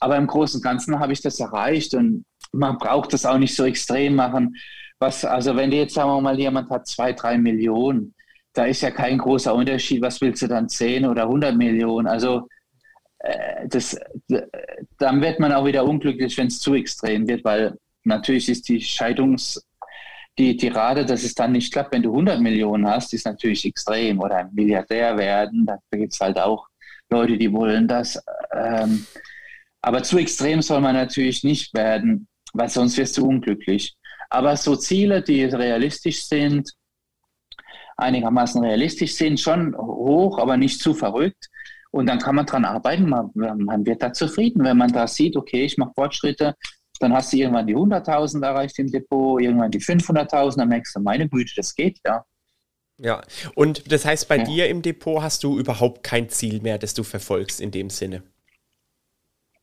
aber im Großen und Ganzen habe ich das erreicht und man braucht das auch nicht so extrem machen. Was, also wenn dir jetzt sagen wir mal jemand hat zwei, drei Millionen, da ist ja kein großer Unterschied. Was willst du dann zehn oder hundert Millionen? Also äh, das, dann wird man auch wieder unglücklich, wenn es zu extrem wird, weil natürlich ist die Scheidungs, die, die Rate, dass es dann nicht klappt, wenn du 100 Millionen hast, ist natürlich extrem. Oder ein Milliardär werden, da gibt es halt auch Leute, die wollen das. Ähm, aber zu extrem soll man natürlich nicht werden, weil sonst wirst du unglücklich. Aber so Ziele, die realistisch sind, einigermaßen realistisch sind, schon hoch, aber nicht zu verrückt, und dann kann man daran arbeiten, man, man wird da zufrieden, wenn man da sieht, okay, ich mache Fortschritte, dann hast du irgendwann die 100.000 erreicht im Depot, irgendwann die 500.000, dann merkst du, meine Güte, das geht, ja. Ja, und das heißt, bei ja. dir im Depot hast du überhaupt kein Ziel mehr, das du verfolgst in dem Sinne?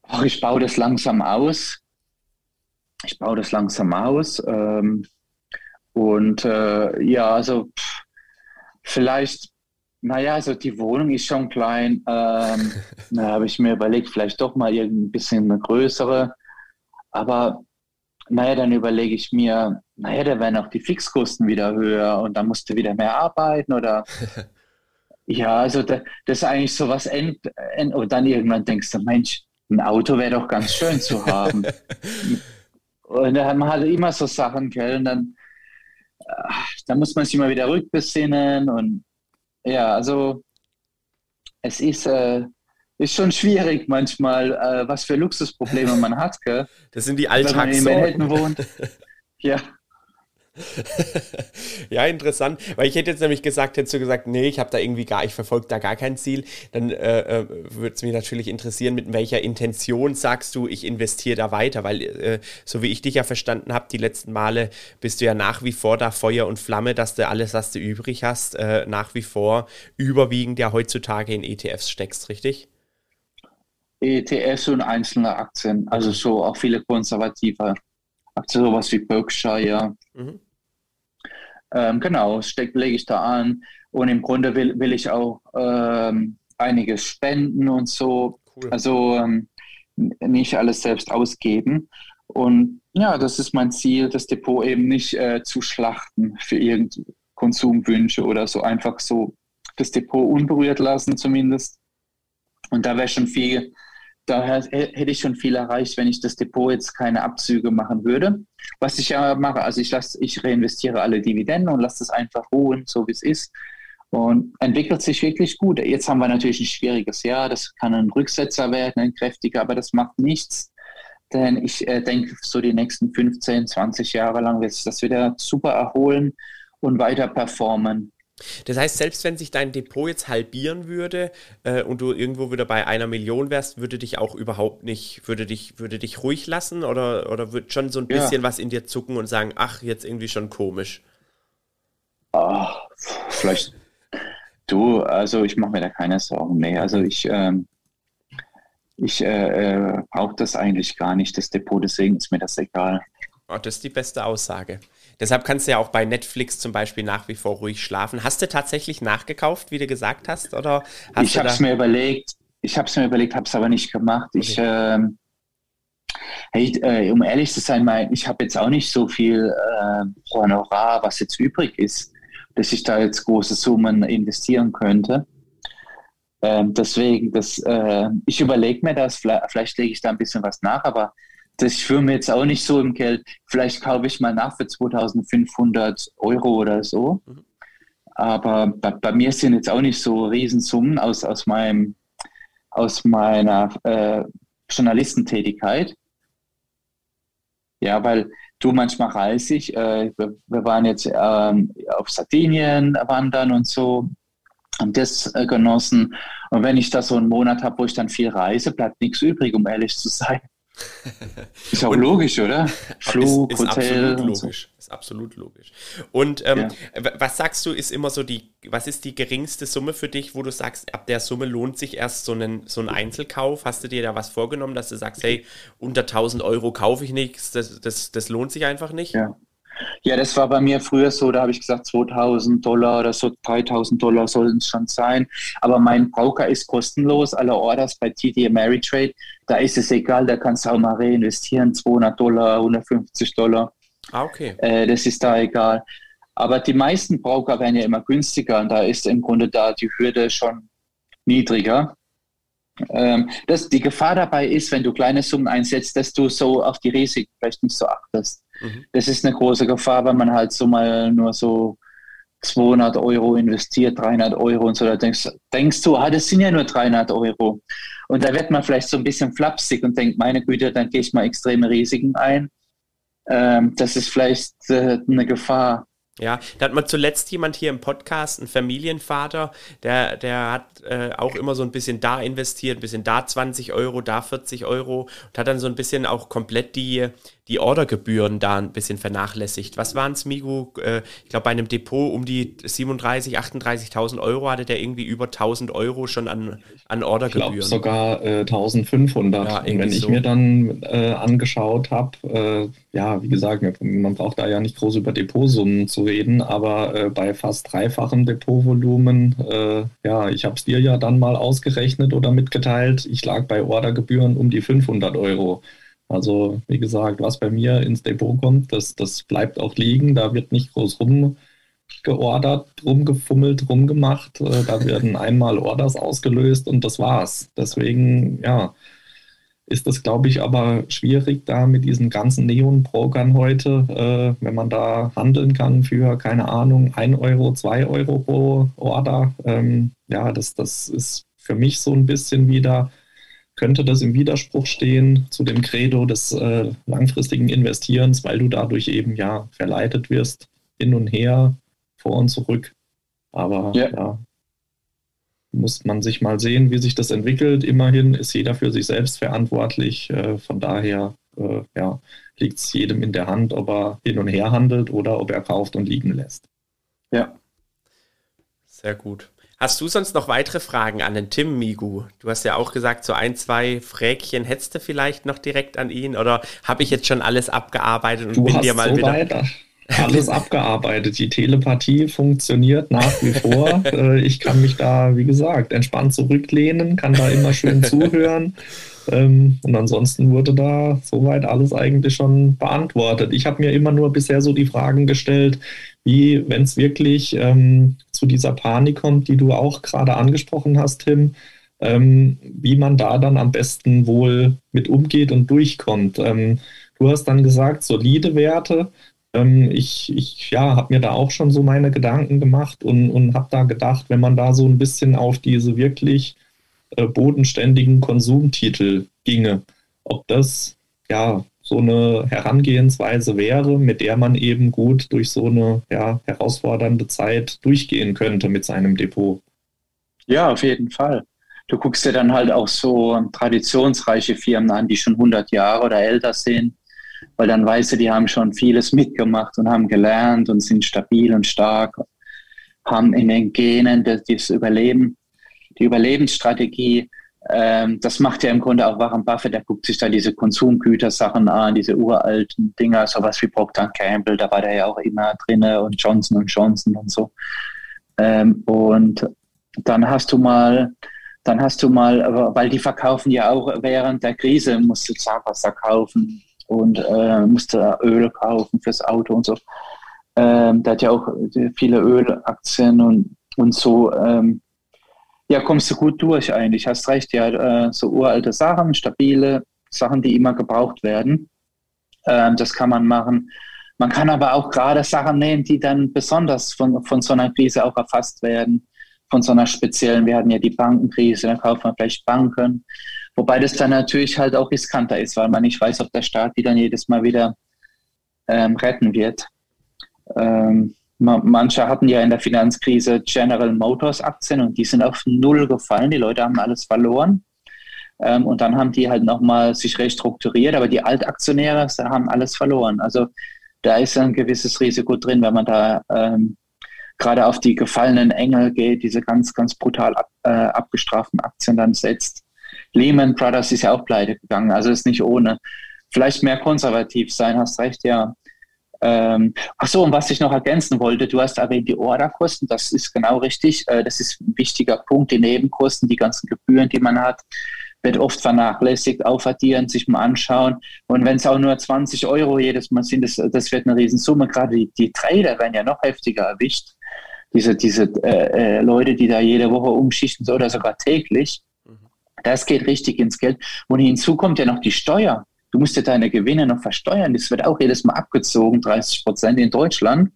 Ach, ich baue das langsam aus. Ich baue das langsam aus. Ähm, und äh, ja, also pff, vielleicht naja, also die Wohnung ist schon klein. Ähm, da habe ich mir überlegt, vielleicht doch mal ein bisschen eine größere. Aber naja, dann überlege ich mir, naja, da werden auch die Fixkosten wieder höher und dann musst du wieder mehr arbeiten oder ja, also da, das ist eigentlich so was end, end, und dann irgendwann denkst du, Mensch, ein Auto wäre doch ganz schön zu haben. und dann hat man halt immer so Sachen, gell, und dann, äh, da muss man sich immer wieder rückbesinnen und ja, also es ist, äh, ist schon schwierig manchmal, äh, was für Luxusprobleme man hat. Gell? Das sind die Alltagssorgen. Wenn man in Manhattan wohnt. ja. ja, interessant. Weil ich hätte jetzt nämlich gesagt, hättest du gesagt, nee, ich habe da irgendwie gar, ich verfolge da gar kein Ziel, dann äh, äh würde es mich natürlich interessieren, mit welcher Intention sagst du, ich investiere da weiter, weil äh, so wie ich dich ja verstanden habe, die letzten Male bist du ja nach wie vor da Feuer und Flamme, dass du alles, was du übrig hast, äh, nach wie vor überwiegend ja heutzutage in ETFs steckst, richtig? ETFs und einzelne Aktien, also so auch viele konservative Aktien, sowas wie Berkshire. Mhm. Ähm, genau, steck, lege ich da an. Und im Grunde will, will ich auch ähm, einiges spenden und so. Cool. Also ähm, nicht alles selbst ausgeben. Und ja, das ist mein Ziel, das Depot eben nicht äh, zu schlachten für irgendeine Konsumwünsche oder so. Einfach so das Depot unberührt lassen zumindest. Und da wäre schon viel daher hätte ich schon viel erreicht, wenn ich das Depot jetzt keine Abzüge machen würde. Was ich ja mache, also ich lasse, ich reinvestiere alle Dividenden und lasse das einfach ruhen, so wie es ist. Und entwickelt sich wirklich gut. Jetzt haben wir natürlich ein schwieriges Jahr. Das kann ein Rücksetzer werden, ein kräftiger, aber das macht nichts. Denn ich äh, denke, so die nächsten 15, 20 Jahre lang wird sich das wieder super erholen und weiter performen. Das heißt, selbst wenn sich dein Depot jetzt halbieren würde äh, und du irgendwo wieder bei einer Million wärst, würde dich auch überhaupt nicht, würde dich, würde dich ruhig lassen oder, oder würde schon so ein bisschen ja. was in dir zucken und sagen, ach, jetzt irgendwie schon komisch? Ach, vielleicht du, also ich mache mir da keine Sorgen. Nee, also ich, ähm, ich äh, äh, brauche das eigentlich gar nicht, das Depot, deswegen ist mir das egal. Oh, das ist die beste Aussage. Deshalb kannst du ja auch bei Netflix zum Beispiel nach wie vor ruhig schlafen. Hast du tatsächlich nachgekauft, wie du gesagt hast? Oder hast ich habe es mir überlegt. Ich habe es mir überlegt, habe es aber nicht gemacht. Okay. Ich, ähm, hey, äh, um ehrlich zu sein, mein, ich habe jetzt auch nicht so viel äh, Honorar, was jetzt übrig ist, dass ich da jetzt große Summen investieren könnte. Ähm, deswegen, das, äh, ich überlege mir das, vielleicht, vielleicht lege ich da ein bisschen was nach, aber das schwirrt mir jetzt auch nicht so im Geld. Vielleicht kaufe ich mal nach für 2500 Euro oder so. Mhm. Aber bei, bei, mir sind jetzt auch nicht so Riesensummen aus, aus, meinem, aus meiner äh, Journalistentätigkeit. Ja, weil du manchmal reise ich. Äh, wir, wir, waren jetzt ähm, auf Sardinien wandern und so, haben das äh, genossen. Und wenn ich da so einen Monat habe, wo ich dann viel reise, bleibt nichts übrig, um ehrlich zu sein. Ist auch und, logisch, oder? Flug, ist, ist Hotel. Absolut logisch. So. Ist absolut logisch. Und ähm, ja. was sagst du, ist immer so die, was ist die geringste Summe für dich, wo du sagst, ab der Summe lohnt sich erst so, einen, so ein Einzelkauf? Hast du dir da was vorgenommen, dass du sagst, hey, unter 1000 Euro kaufe ich nichts, das, das, das lohnt sich einfach nicht? Ja. Ja, das war bei mir früher so, da habe ich gesagt 2000 Dollar oder so 3000 Dollar sollen es schon sein. Aber mein Broker ist kostenlos, alle Orders bei TD Ameritrade, da ist es egal, da kannst du auch mal reinvestieren, 200 Dollar, 150 Dollar. Ah, okay. Äh, das ist da egal. Aber die meisten Broker werden ja immer günstiger und da ist im Grunde da die Hürde schon niedriger. Ähm, das, die Gefahr dabei ist, wenn du kleine Summen einsetzt, dass du so auf die Risiken vielleicht nicht so achtest. Mhm. Das ist eine große Gefahr, wenn man halt so mal nur so 200 Euro investiert, 300 Euro und so, da denkst, denkst du, ah, das sind ja nur 300 Euro. Und da wird man vielleicht so ein bisschen flapsig und denkt, meine Güte, dann gehe ich mal extreme Risiken ein. Ähm, das ist vielleicht äh, eine Gefahr. Ja, da hat man zuletzt jemand hier im Podcast, ein Familienvater, der, der hat äh, auch immer so ein bisschen da investiert, ein bisschen da 20 Euro, da 40 Euro und hat dann so ein bisschen auch komplett die, die Ordergebühren da ein bisschen vernachlässigt. Was waren es, Migu? Äh, ich glaube, bei einem Depot um die 37.000, 38.000 Euro hatte der irgendwie über 1.000 Euro schon an, an Ordergebühren. Ich sogar äh, 1.500. Ja, Und wenn ich so. mir dann äh, angeschaut habe, äh, ja, wie gesagt, man braucht da ja nicht groß über Depotsummen zu reden, aber äh, bei fast dreifachem Depotvolumen, äh, ja, ich habe es dir ja dann mal ausgerechnet oder mitgeteilt, ich lag bei Ordergebühren um die 500 Euro. Also wie gesagt, was bei mir ins Depot kommt, das, das bleibt auch liegen. Da wird nicht groß rumgeordert, rumgefummelt, rumgemacht. Äh, da werden einmal Orders ausgelöst und das war's. Deswegen, ja, ist das, glaube ich, aber schwierig da mit diesen ganzen Neon-Brokern heute, äh, wenn man da handeln kann für, keine Ahnung, 1 Euro, 2 Euro pro Order. Ähm, ja, das, das ist für mich so ein bisschen wieder könnte das im Widerspruch stehen zu dem Credo des äh, langfristigen Investierens, weil du dadurch eben ja verleitet wirst, hin und her, vor und zurück. Aber ja. ja, muss man sich mal sehen, wie sich das entwickelt. Immerhin ist jeder für sich selbst verantwortlich. Äh, von daher äh, ja, liegt es jedem in der Hand, ob er hin und her handelt oder ob er kauft und liegen lässt. Ja. Sehr gut. Hast du sonst noch weitere Fragen an den Tim Migu? Du hast ja auch gesagt, so ein, zwei Fräkchen hättest du vielleicht noch direkt an ihn oder habe ich jetzt schon alles abgearbeitet und du bin dir mal so wieder. Weiter. Alles abgearbeitet. Die Telepathie funktioniert nach wie vor. Äh, ich kann mich da, wie gesagt, entspannt zurücklehnen, kann da immer schön zuhören. Ähm, und ansonsten wurde da soweit alles eigentlich schon beantwortet. Ich habe mir immer nur bisher so die Fragen gestellt, wie, wenn es wirklich ähm, zu dieser Panik kommt, die du auch gerade angesprochen hast, Tim, ähm, wie man da dann am besten wohl mit umgeht und durchkommt. Ähm, du hast dann gesagt, solide Werte. Ähm, ich ich ja, habe mir da auch schon so meine Gedanken gemacht und, und habe da gedacht, wenn man da so ein bisschen auf diese wirklich äh, bodenständigen Konsumtitel ginge, ob das ja so eine Herangehensweise wäre, mit der man eben gut durch so eine ja, herausfordernde Zeit durchgehen könnte mit seinem Depot. Ja, auf jeden Fall. Du guckst dir dann halt auch so traditionsreiche Firmen an, die schon 100 Jahre oder älter sind, weil dann weißt du, die haben schon vieles mitgemacht und haben gelernt und sind stabil und stark, haben in den Genen das, das Überleben, die Überlebensstrategie ähm, das macht ja im Grunde auch Warren Buffett, der guckt sich da diese Konsumgütersachen an, diese uralten Dinger, sowas wie Procter Campbell, da war der ja auch immer drin und Johnson Johnson und so. Ähm, und dann hast du mal, dann hast du mal, weil die verkaufen ja auch während der Krise, musst du Zahnpasta kaufen und äh, musste Öl kaufen fürs Auto und so. Ähm, der hat ja auch viele Ölaktien und, und so. Ähm, ja, kommst du gut durch eigentlich. Hast recht, ja, äh, so uralte Sachen, stabile Sachen, die immer gebraucht werden. Ähm, das kann man machen. Man kann aber auch gerade Sachen nehmen, die dann besonders von, von so einer Krise auch erfasst werden. Von so einer speziellen, wir hatten ja die Bankenkrise, dann kauft man vielleicht Banken. Wobei das dann natürlich halt auch riskanter ist, weil man nicht weiß, ob der Staat die dann jedes Mal wieder ähm, retten wird. Ähm, Manche hatten ja in der Finanzkrise General Motors Aktien und die sind auf Null gefallen. Die Leute haben alles verloren. Ähm, und dann haben die halt nochmal sich restrukturiert, aber die Altaktionäre haben alles verloren. Also da ist ein gewisses Risiko drin, wenn man da ähm, gerade auf die gefallenen Engel geht, diese ganz, ganz brutal ab, äh, abgestraften Aktien dann setzt. Lehman Brothers ist ja auch pleite gegangen, also ist nicht ohne. Vielleicht mehr konservativ sein, hast recht, ja. Ähm, ach so, und was ich noch ergänzen wollte, du hast erwähnt die Orderkosten, das ist genau richtig. Äh, das ist ein wichtiger Punkt, die Nebenkosten, die ganzen Gebühren, die man hat, wird oft vernachlässigt, aufaddieren, sich mal anschauen. Und wenn es auch nur 20 Euro jedes Mal sind, das, das wird eine Riesensumme. Gerade die, die Trader werden ja noch heftiger erwischt. Diese, diese äh, äh, Leute, die da jede Woche umschichten oder sogar täglich. Mhm. Das geht richtig ins Geld. Und hinzu kommt ja noch die Steuer. Du musst ja deine Gewinne noch versteuern. Das wird auch jedes Mal abgezogen, 30 Prozent in Deutschland.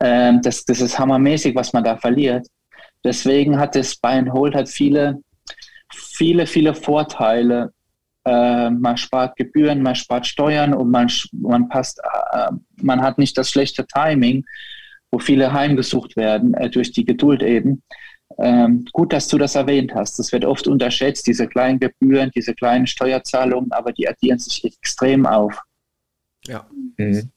Ähm, das, das ist hammermäßig, was man da verliert. Deswegen hat das Buy and Hold hat viele, viele, viele Vorteile. Äh, man spart Gebühren, man spart Steuern und man, man passt, äh, man hat nicht das schlechte Timing, wo viele heimgesucht werden, äh, durch die Geduld eben. Ähm, gut, dass du das erwähnt hast. Das wird oft unterschätzt, diese kleinen Gebühren, diese kleinen Steuerzahlungen, aber die addieren sich extrem auf. Ja. Mhm.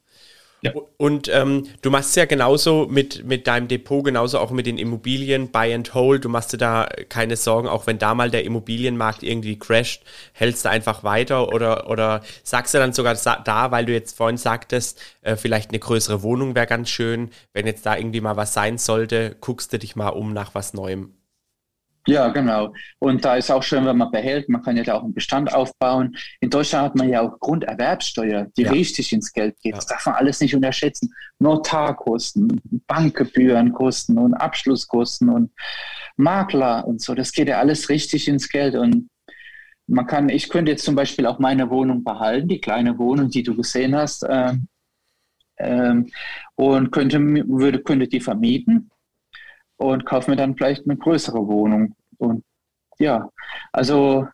Ja. Und ähm, du machst ja genauso mit, mit deinem Depot, genauso auch mit den Immobilien, Buy and Hold. Du machst dir da keine Sorgen, auch wenn da mal der Immobilienmarkt irgendwie crasht, hältst du einfach weiter oder, oder sagst du dann sogar da, weil du jetzt vorhin sagtest, äh, vielleicht eine größere Wohnung wäre ganz schön. Wenn jetzt da irgendwie mal was sein sollte, guckst du dich mal um nach was Neuem. Ja, genau. Und da ist auch schön, wenn man behält. Man kann ja da auch einen Bestand aufbauen. In Deutschland hat man ja auch Grunderwerbsteuer, die ja. richtig ins Geld geht. Ja. Das darf man alles nicht unterschätzen. Notarkosten, Bankgebührenkosten und Abschlusskosten und Makler und so. Das geht ja alles richtig ins Geld. Und man kann, ich könnte jetzt zum Beispiel auch meine Wohnung behalten, die kleine Wohnung, die du gesehen hast, äh, äh, und könnte, würde, könnte die vermieten und kaufe mir dann vielleicht eine größere Wohnung. Und ja, also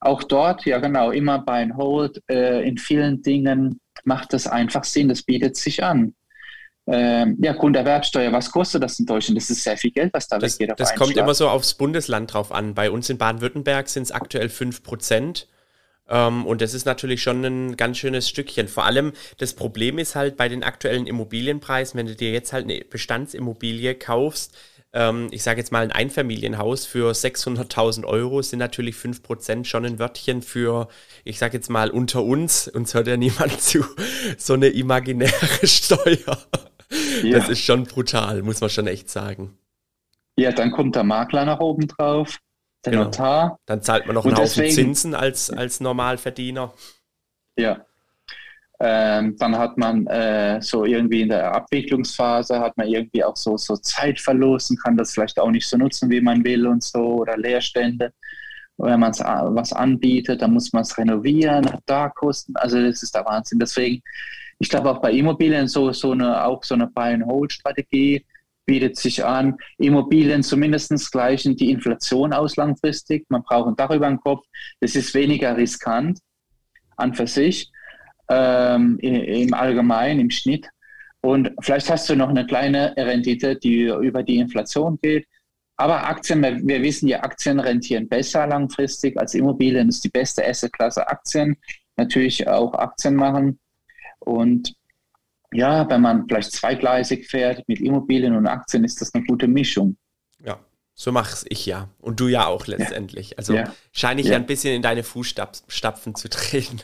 auch dort, ja genau, immer Buy and Hold. Äh, in vielen Dingen macht das einfach Sinn, das bietet sich an. Ähm, ja, Grunderwerbsteuer, was kostet das in Deutschland? Das ist sehr viel Geld, was da das, weggeht. das kommt Schlag. immer so aufs Bundesland drauf an. Bei uns in Baden-Württemberg sind es aktuell 5 Prozent. Ähm, und das ist natürlich schon ein ganz schönes Stückchen. Vor allem das Problem ist halt bei den aktuellen Immobilienpreisen, wenn du dir jetzt halt eine Bestandsimmobilie kaufst, ähm, ich sage jetzt mal ein Einfamilienhaus für 600.000 Euro sind natürlich 5% schon ein Wörtchen für, ich sage jetzt mal unter uns, uns hört ja niemand zu, so eine imaginäre Steuer. Ja. Das ist schon brutal, muss man schon echt sagen. Ja, dann kommt der Makler nach oben drauf, der genau. Notar. Dann zahlt man noch einen Haufen Zinsen als, als Normalverdiener. Ja, ähm, dann hat man äh, so irgendwie in der Abwicklungsphase hat man irgendwie auch so, so Zeitverlust und kann das vielleicht auch nicht so nutzen, wie man will und so oder Leerstände. wenn man was anbietet, dann muss man es renovieren, hat da Kosten. Also das ist der Wahnsinn. Deswegen, ich glaube auch bei Immobilien so, so eine, auch so eine Buy-and-Hold-Strategie bietet sich an. Immobilien zumindest gleichen die Inflation aus langfristig. Man braucht ein Dach über den Kopf. Das ist weniger riskant an für sich ähm, im Allgemeinen, im Schnitt. Und vielleicht hast du noch eine kleine Rendite, die über die Inflation geht. Aber Aktien, wir wissen ja, Aktien rentieren besser langfristig als Immobilien. Das ist die beste Assetklasse Aktien. Natürlich auch Aktien machen. Und ja, wenn man vielleicht zweigleisig fährt mit Immobilien und Aktien, ist das eine gute Mischung. Ja, so mache ich ja. Und du ja auch letztendlich. Ja. Also ja. scheine ich ja. ein bisschen in deine Fußstapfen zu treten.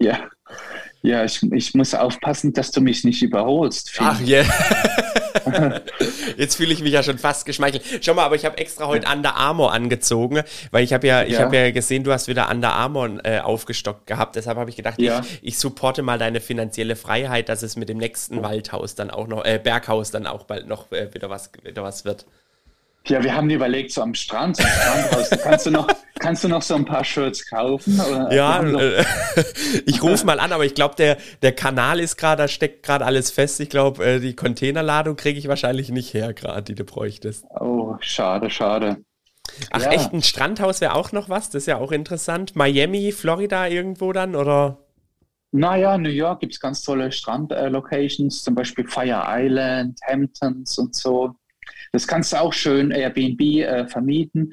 Ja, ja ich, ich muss aufpassen, dass du mich nicht überholst. Finn. Ach ja. Yeah. Jetzt fühle ich mich ja schon fast geschmeichelt. Schau mal, aber ich habe extra heute Under Armour angezogen, weil ich habe ja, ich ja. habe ja gesehen, du hast wieder Under Armour äh, aufgestockt gehabt. Deshalb habe ich gedacht, ja. ich, ich supporte mal deine finanzielle Freiheit, dass es mit dem nächsten Waldhaus dann auch noch, äh, Berghaus dann auch bald noch äh, wieder was, wieder was wird. Ja, wir haben überlegt, so am Strand, am Strandhaus, kannst du noch, kannst du noch so ein paar Shirts kaufen? Oder? Ja, äh, ich rufe mal an, aber ich glaube, der, der Kanal ist gerade, da steckt gerade alles fest. Ich glaube, äh, die Containerladung kriege ich wahrscheinlich nicht her, gerade, die du bräuchtest. Oh, schade, schade. Ach, ja. echt, ein Strandhaus wäre auch noch was? Das ist ja auch interessant. Miami, Florida irgendwo dann, oder? Naja, New York gibt es ganz tolle Strandlocations, äh, zum Beispiel Fire Island, Hamptons und so. Das kannst du auch schön Airbnb äh, vermieten.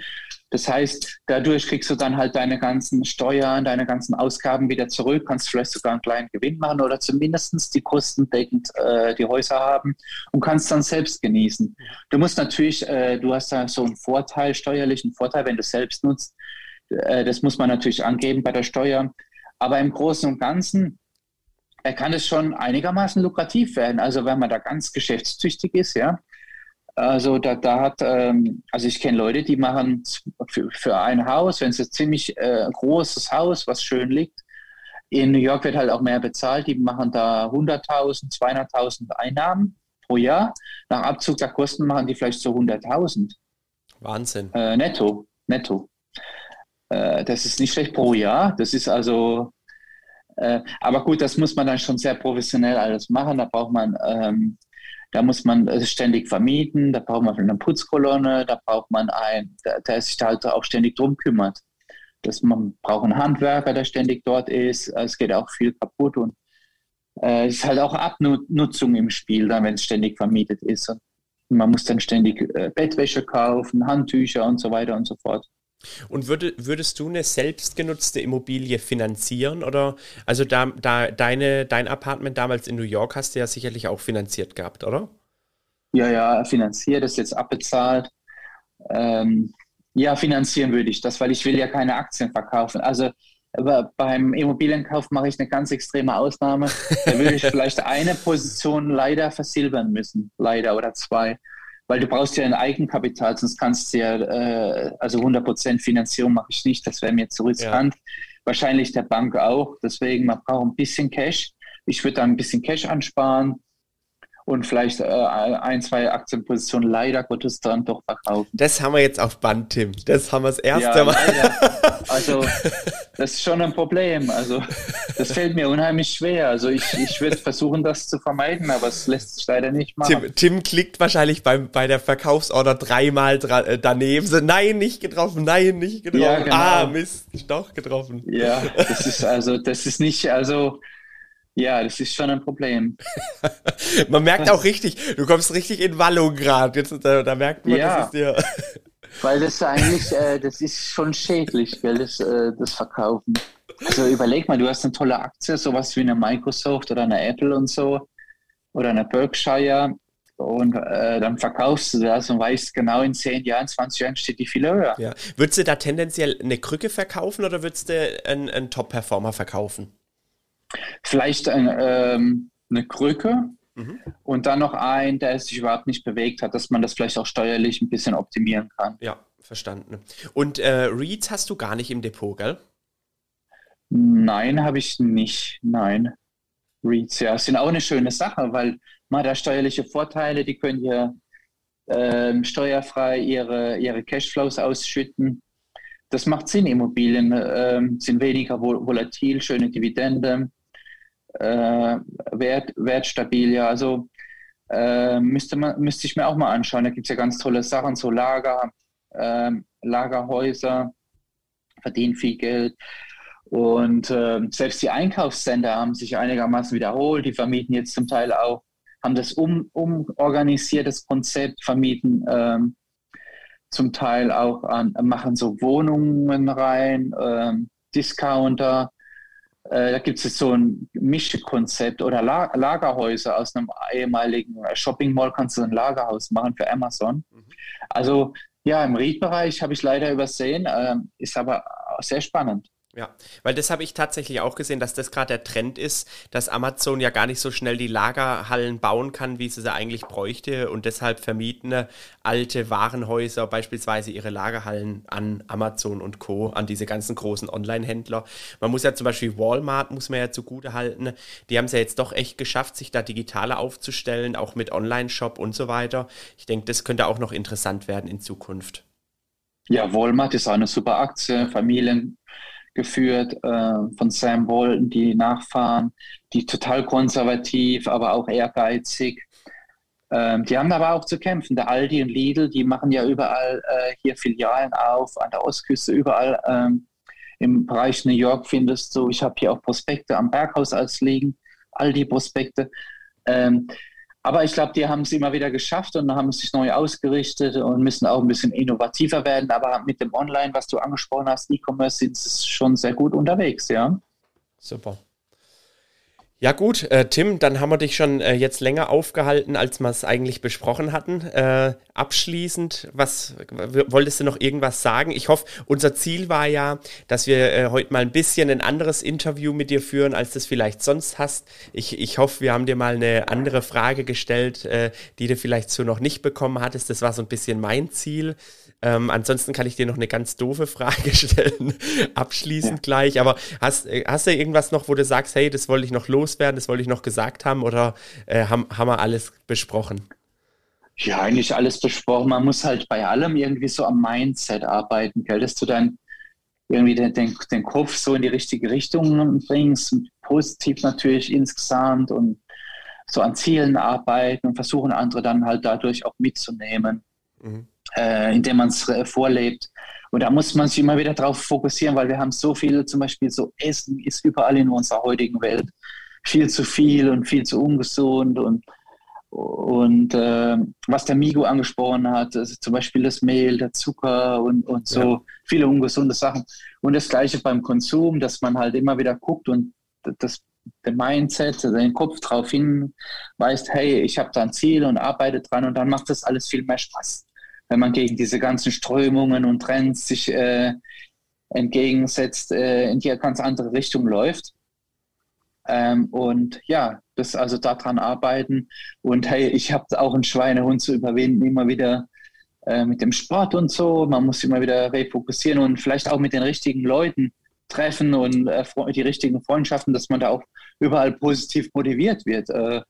Das heißt, dadurch kriegst du dann halt deine ganzen Steuern, deine ganzen Ausgaben wieder zurück, kannst vielleicht sogar einen kleinen Gewinn machen oder zumindest die kostendeckend äh, die Häuser haben und kannst dann selbst genießen. Du musst natürlich, äh, du hast da so einen Vorteil, steuerlichen Vorteil, wenn du selbst nutzt. Äh, das muss man natürlich angeben bei der Steuer. Aber im Großen und Ganzen kann es schon einigermaßen lukrativ werden. Also wenn man da ganz geschäftstüchtig ist, ja, also da, da hat, ähm, also ich kenne Leute, die machen für, für ein Haus, wenn es ein ziemlich äh, großes Haus, was schön liegt, in New York wird halt auch mehr bezahlt, die machen da 100.000, 200.000 Einnahmen pro Jahr. Nach Abzug der Kosten machen die vielleicht so 100.000. Wahnsinn. Äh, netto, netto. Äh, das ist nicht schlecht pro Jahr. Das ist also, äh, aber gut, das muss man dann schon sehr professionell alles machen. Da braucht man ähm, da muss man ständig vermieten, da braucht man eine Putzkolonne, da braucht man einen, der, sich da halt auch ständig drum kümmert. Das, man braucht einen Handwerker, der ständig dort ist. Es geht auch viel kaputt und äh, es ist halt auch Abnutzung im Spiel, dann, wenn es ständig vermietet ist. Und man muss dann ständig äh, Bettwäsche kaufen, Handtücher und so weiter und so fort. Und würde, würdest du eine selbstgenutzte Immobilie finanzieren? Oder also da, da deine, dein Apartment damals in New York hast du ja sicherlich auch finanziert gehabt, oder? Ja, ja, finanziert, ist jetzt abbezahlt. Ähm, ja, finanzieren würde ich das, weil ich will ja keine Aktien verkaufen. Also beim Immobilienkauf mache ich eine ganz extreme Ausnahme. Da würde ich vielleicht eine Position leider versilbern müssen, leider oder zwei weil du brauchst ja ein Eigenkapital, sonst kannst du ja, äh, also 100% Finanzierung mache ich nicht, das wäre mir zu riskant. Ja. Wahrscheinlich der Bank auch, deswegen man braucht ein bisschen Cash. Ich würde da ein bisschen Cash ansparen und vielleicht äh, ein, zwei Aktienpositionen leider Gottes dann doch verkaufen. Das haben wir jetzt auf Band, Tim. Das haben wir das erste ja, Mal. Leider. Also, das ist schon ein Problem. Also, das fällt mir unheimlich schwer. Also, ich, ich würde versuchen, das zu vermeiden, aber es lässt sich leider nicht machen. Tim, Tim klickt wahrscheinlich beim, bei der Verkaufsorder dreimal äh, daneben. So, nein, nicht getroffen, nein, nicht getroffen. Ja, genau. Ah, Mist, doch getroffen. Ja, das ist also, das ist nicht, also, ja, das ist schon ein Problem. man merkt auch richtig, du kommst richtig in Wallung gerade. Da, da, merkt man, ja, das ist dir. weil das eigentlich, äh, das ist schon schädlich, gell, das, äh, das Verkaufen. Also überleg mal, du hast eine tolle Aktie, sowas wie eine Microsoft oder eine Apple und so oder eine Berkshire und äh, dann verkaufst du das und weißt genau, in 10 Jahren, 20 Jahren steht die viel höher. Ja. Würdest du da tendenziell eine Krücke verkaufen oder würdest du einen, einen Top-Performer verkaufen? Vielleicht ein, ähm, eine Krücke mhm. und dann noch ein, der sich überhaupt nicht bewegt hat, dass man das vielleicht auch steuerlich ein bisschen optimieren kann. Ja, verstanden. Und äh, Reads hast du gar nicht im Depot, gell? Nein, habe ich nicht. Nein. Reads, ja, sind auch eine schöne Sache, weil man da steuerliche Vorteile, die können ja ähm, steuerfrei ihre, ihre Cashflows ausschütten. Das macht Sinn. Immobilien ähm, sind weniger volatil, schöne Dividende äh, wert, wertstabil. Ja, also äh, müsste, man, müsste ich mir auch mal anschauen. Da gibt es ja ganz tolle Sachen, so Lager, äh, Lagerhäuser, verdienen viel Geld. Und äh, selbst die Einkaufscenter haben sich einigermaßen wiederholt. Die vermieten jetzt zum Teil auch, haben das um, umorganisiert, das Konzept, vermieten ähm, zum Teil auch an, machen so Wohnungen rein, ähm, Discounter, da gibt es so ein Mischkonzept oder La Lagerhäuser aus einem ehemaligen Shopping Mall kannst du ein Lagerhaus machen für Amazon. Mhm. Also ja, im Read-Bereich habe ich leider übersehen, äh, ist aber sehr spannend. Ja, weil das habe ich tatsächlich auch gesehen, dass das gerade der Trend ist, dass Amazon ja gar nicht so schnell die Lagerhallen bauen kann, wie sie sie eigentlich bräuchte und deshalb vermieten alte Warenhäuser beispielsweise ihre Lagerhallen an Amazon und Co., an diese ganzen großen Online-Händler. Man muss ja zum Beispiel Walmart, muss man ja zugute halten, die haben es ja jetzt doch echt geschafft, sich da digitaler aufzustellen, auch mit Online-Shop und so weiter. Ich denke, das könnte auch noch interessant werden in Zukunft. Ja, Walmart ist eine super Aktie, Familien geführt äh, von Sam Bolton, die Nachfahren, die total konservativ, aber auch ehrgeizig. Ähm, die haben aber auch zu kämpfen. Der Aldi und Lidl, die machen ja überall äh, hier Filialen auf, an der Ostküste, überall ähm, im Bereich New York findest du, ich habe hier auch Prospekte am Berghaus als liegen, Aldi-Prospekte. Ähm, aber ich glaube, die haben es immer wieder geschafft und haben sich neu ausgerichtet und müssen auch ein bisschen innovativer werden. Aber mit dem Online, was du angesprochen hast, E-Commerce, sind sie schon sehr gut unterwegs, ja. Super. Ja gut, äh, Tim, dann haben wir dich schon äh, jetzt länger aufgehalten, als wir es eigentlich besprochen hatten. Äh, abschließend, was wolltest du noch irgendwas sagen? Ich hoffe, unser Ziel war ja, dass wir äh, heute mal ein bisschen ein anderes Interview mit dir führen, als du es vielleicht sonst hast. Ich, ich hoffe, wir haben dir mal eine andere Frage gestellt, äh, die du vielleicht so noch nicht bekommen hattest. Das war so ein bisschen mein Ziel. Ähm, ansonsten kann ich dir noch eine ganz doofe Frage stellen, abschließend ja. gleich. Aber hast, äh, hast du irgendwas noch, wo du sagst, hey, das wollte ich noch loswerden, das wollte ich noch gesagt haben oder äh, haben, haben wir alles besprochen? Ja, eigentlich alles besprochen. Man muss halt bei allem irgendwie so am Mindset arbeiten, gell? dass du dann irgendwie den, den, den Kopf so in die richtige Richtung bringst, positiv natürlich insgesamt und so an Zielen arbeiten und versuchen andere dann halt dadurch auch mitzunehmen. Mhm äh, indem man es äh, vorlebt. Und da muss man sich immer wieder darauf fokussieren, weil wir haben so viel, zum Beispiel so Essen ist überall in unserer heutigen Welt viel zu viel und viel zu ungesund und und äh, was der Migo angesprochen hat, also zum Beispiel das Mehl, der Zucker und, und so ja. viele ungesunde Sachen. Und das gleiche beim Konsum, dass man halt immer wieder guckt und das der Mindset, den Kopf drauf hinweist, hey, ich habe da ein Ziel und arbeite dran und dann macht das alles viel mehr Spaß wenn man gegen diese ganzen Strömungen und Trends sich äh, entgegensetzt, äh, in die ganz andere Richtung läuft. Ähm, und ja, das also daran arbeiten. Und hey, ich habe auch einen Schweinehund zu überwinden, immer wieder äh, mit dem Sport und so. Man muss immer wieder refokussieren und vielleicht auch mit den richtigen Leuten treffen und äh, die richtigen Freundschaften, dass man da auch überall positiv motiviert wird. Äh,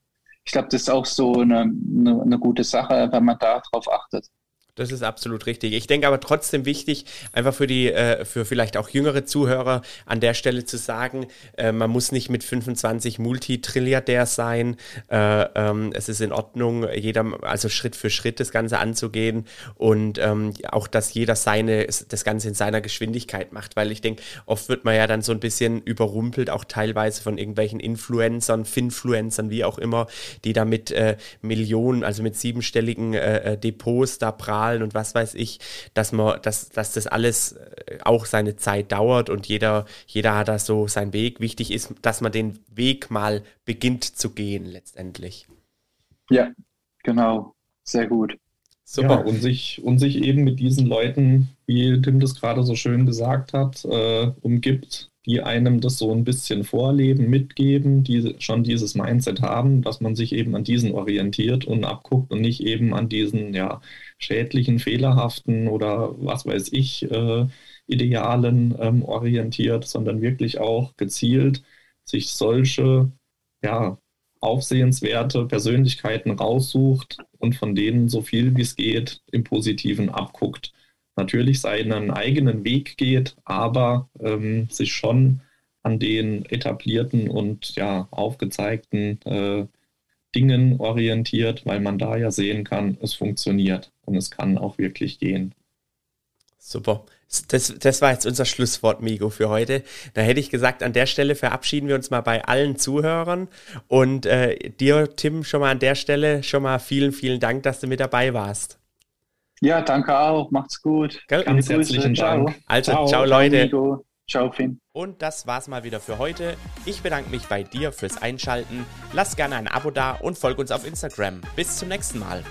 ich glaube, das ist auch so eine, eine, eine gute Sache, wenn man darauf achtet. Das ist absolut richtig. Ich denke aber trotzdem wichtig, einfach für die, äh, für vielleicht auch jüngere Zuhörer an der Stelle zu sagen, äh, man muss nicht mit 25 Multitrilliardär sein. Äh, ähm, es ist in Ordnung, jeder, also Schritt für Schritt das Ganze anzugehen und ähm, auch, dass jeder seine, das Ganze in seiner Geschwindigkeit macht, weil ich denke, oft wird man ja dann so ein bisschen überrumpelt, auch teilweise von irgendwelchen Influencern, Finfluencern, wie auch immer, die da mit äh, Millionen, also mit siebenstelligen äh, äh, Depots da prahlen Zahlen und was weiß ich, dass man, dass, dass das alles äh, auch seine Zeit dauert und jeder, jeder hat da so seinen Weg. Wichtig ist, dass man den Weg mal beginnt zu gehen letztendlich. Ja, genau. Sehr gut. Super. Ja, und sich, und sich eben mit diesen Leuten, wie Tim das gerade so schön gesagt hat, äh, umgibt, die einem das so ein bisschen vorleben, mitgeben, die schon dieses Mindset haben, dass man sich eben an diesen orientiert und abguckt und nicht eben an diesen ja, schädlichen, fehlerhaften oder was weiß ich, äh, Idealen ähm, orientiert, sondern wirklich auch gezielt sich solche ja, aufsehenswerte Persönlichkeiten raussucht und von denen so viel wie es geht im Positiven abguckt natürlich seinen eigenen Weg geht, aber ähm, sich schon an den etablierten und ja aufgezeigten äh, Dingen orientiert, weil man da ja sehen kann, es funktioniert und es kann auch wirklich gehen. Super. Das, das war jetzt unser Schlusswort, Migo, für heute. Da hätte ich gesagt, an der Stelle verabschieden wir uns mal bei allen Zuhörern. Und äh, dir, Tim, schon mal an der Stelle schon mal vielen, vielen Dank, dass du mit dabei warst. Ja, danke auch. Macht's gut. Ganz herzlichen Dank. Also, ciao, ciao Leute. Ciao, ciao, Finn. Und das war's mal wieder für heute. Ich bedanke mich bei dir fürs Einschalten. Lass gerne ein Abo da und folg uns auf Instagram. Bis zum nächsten Mal.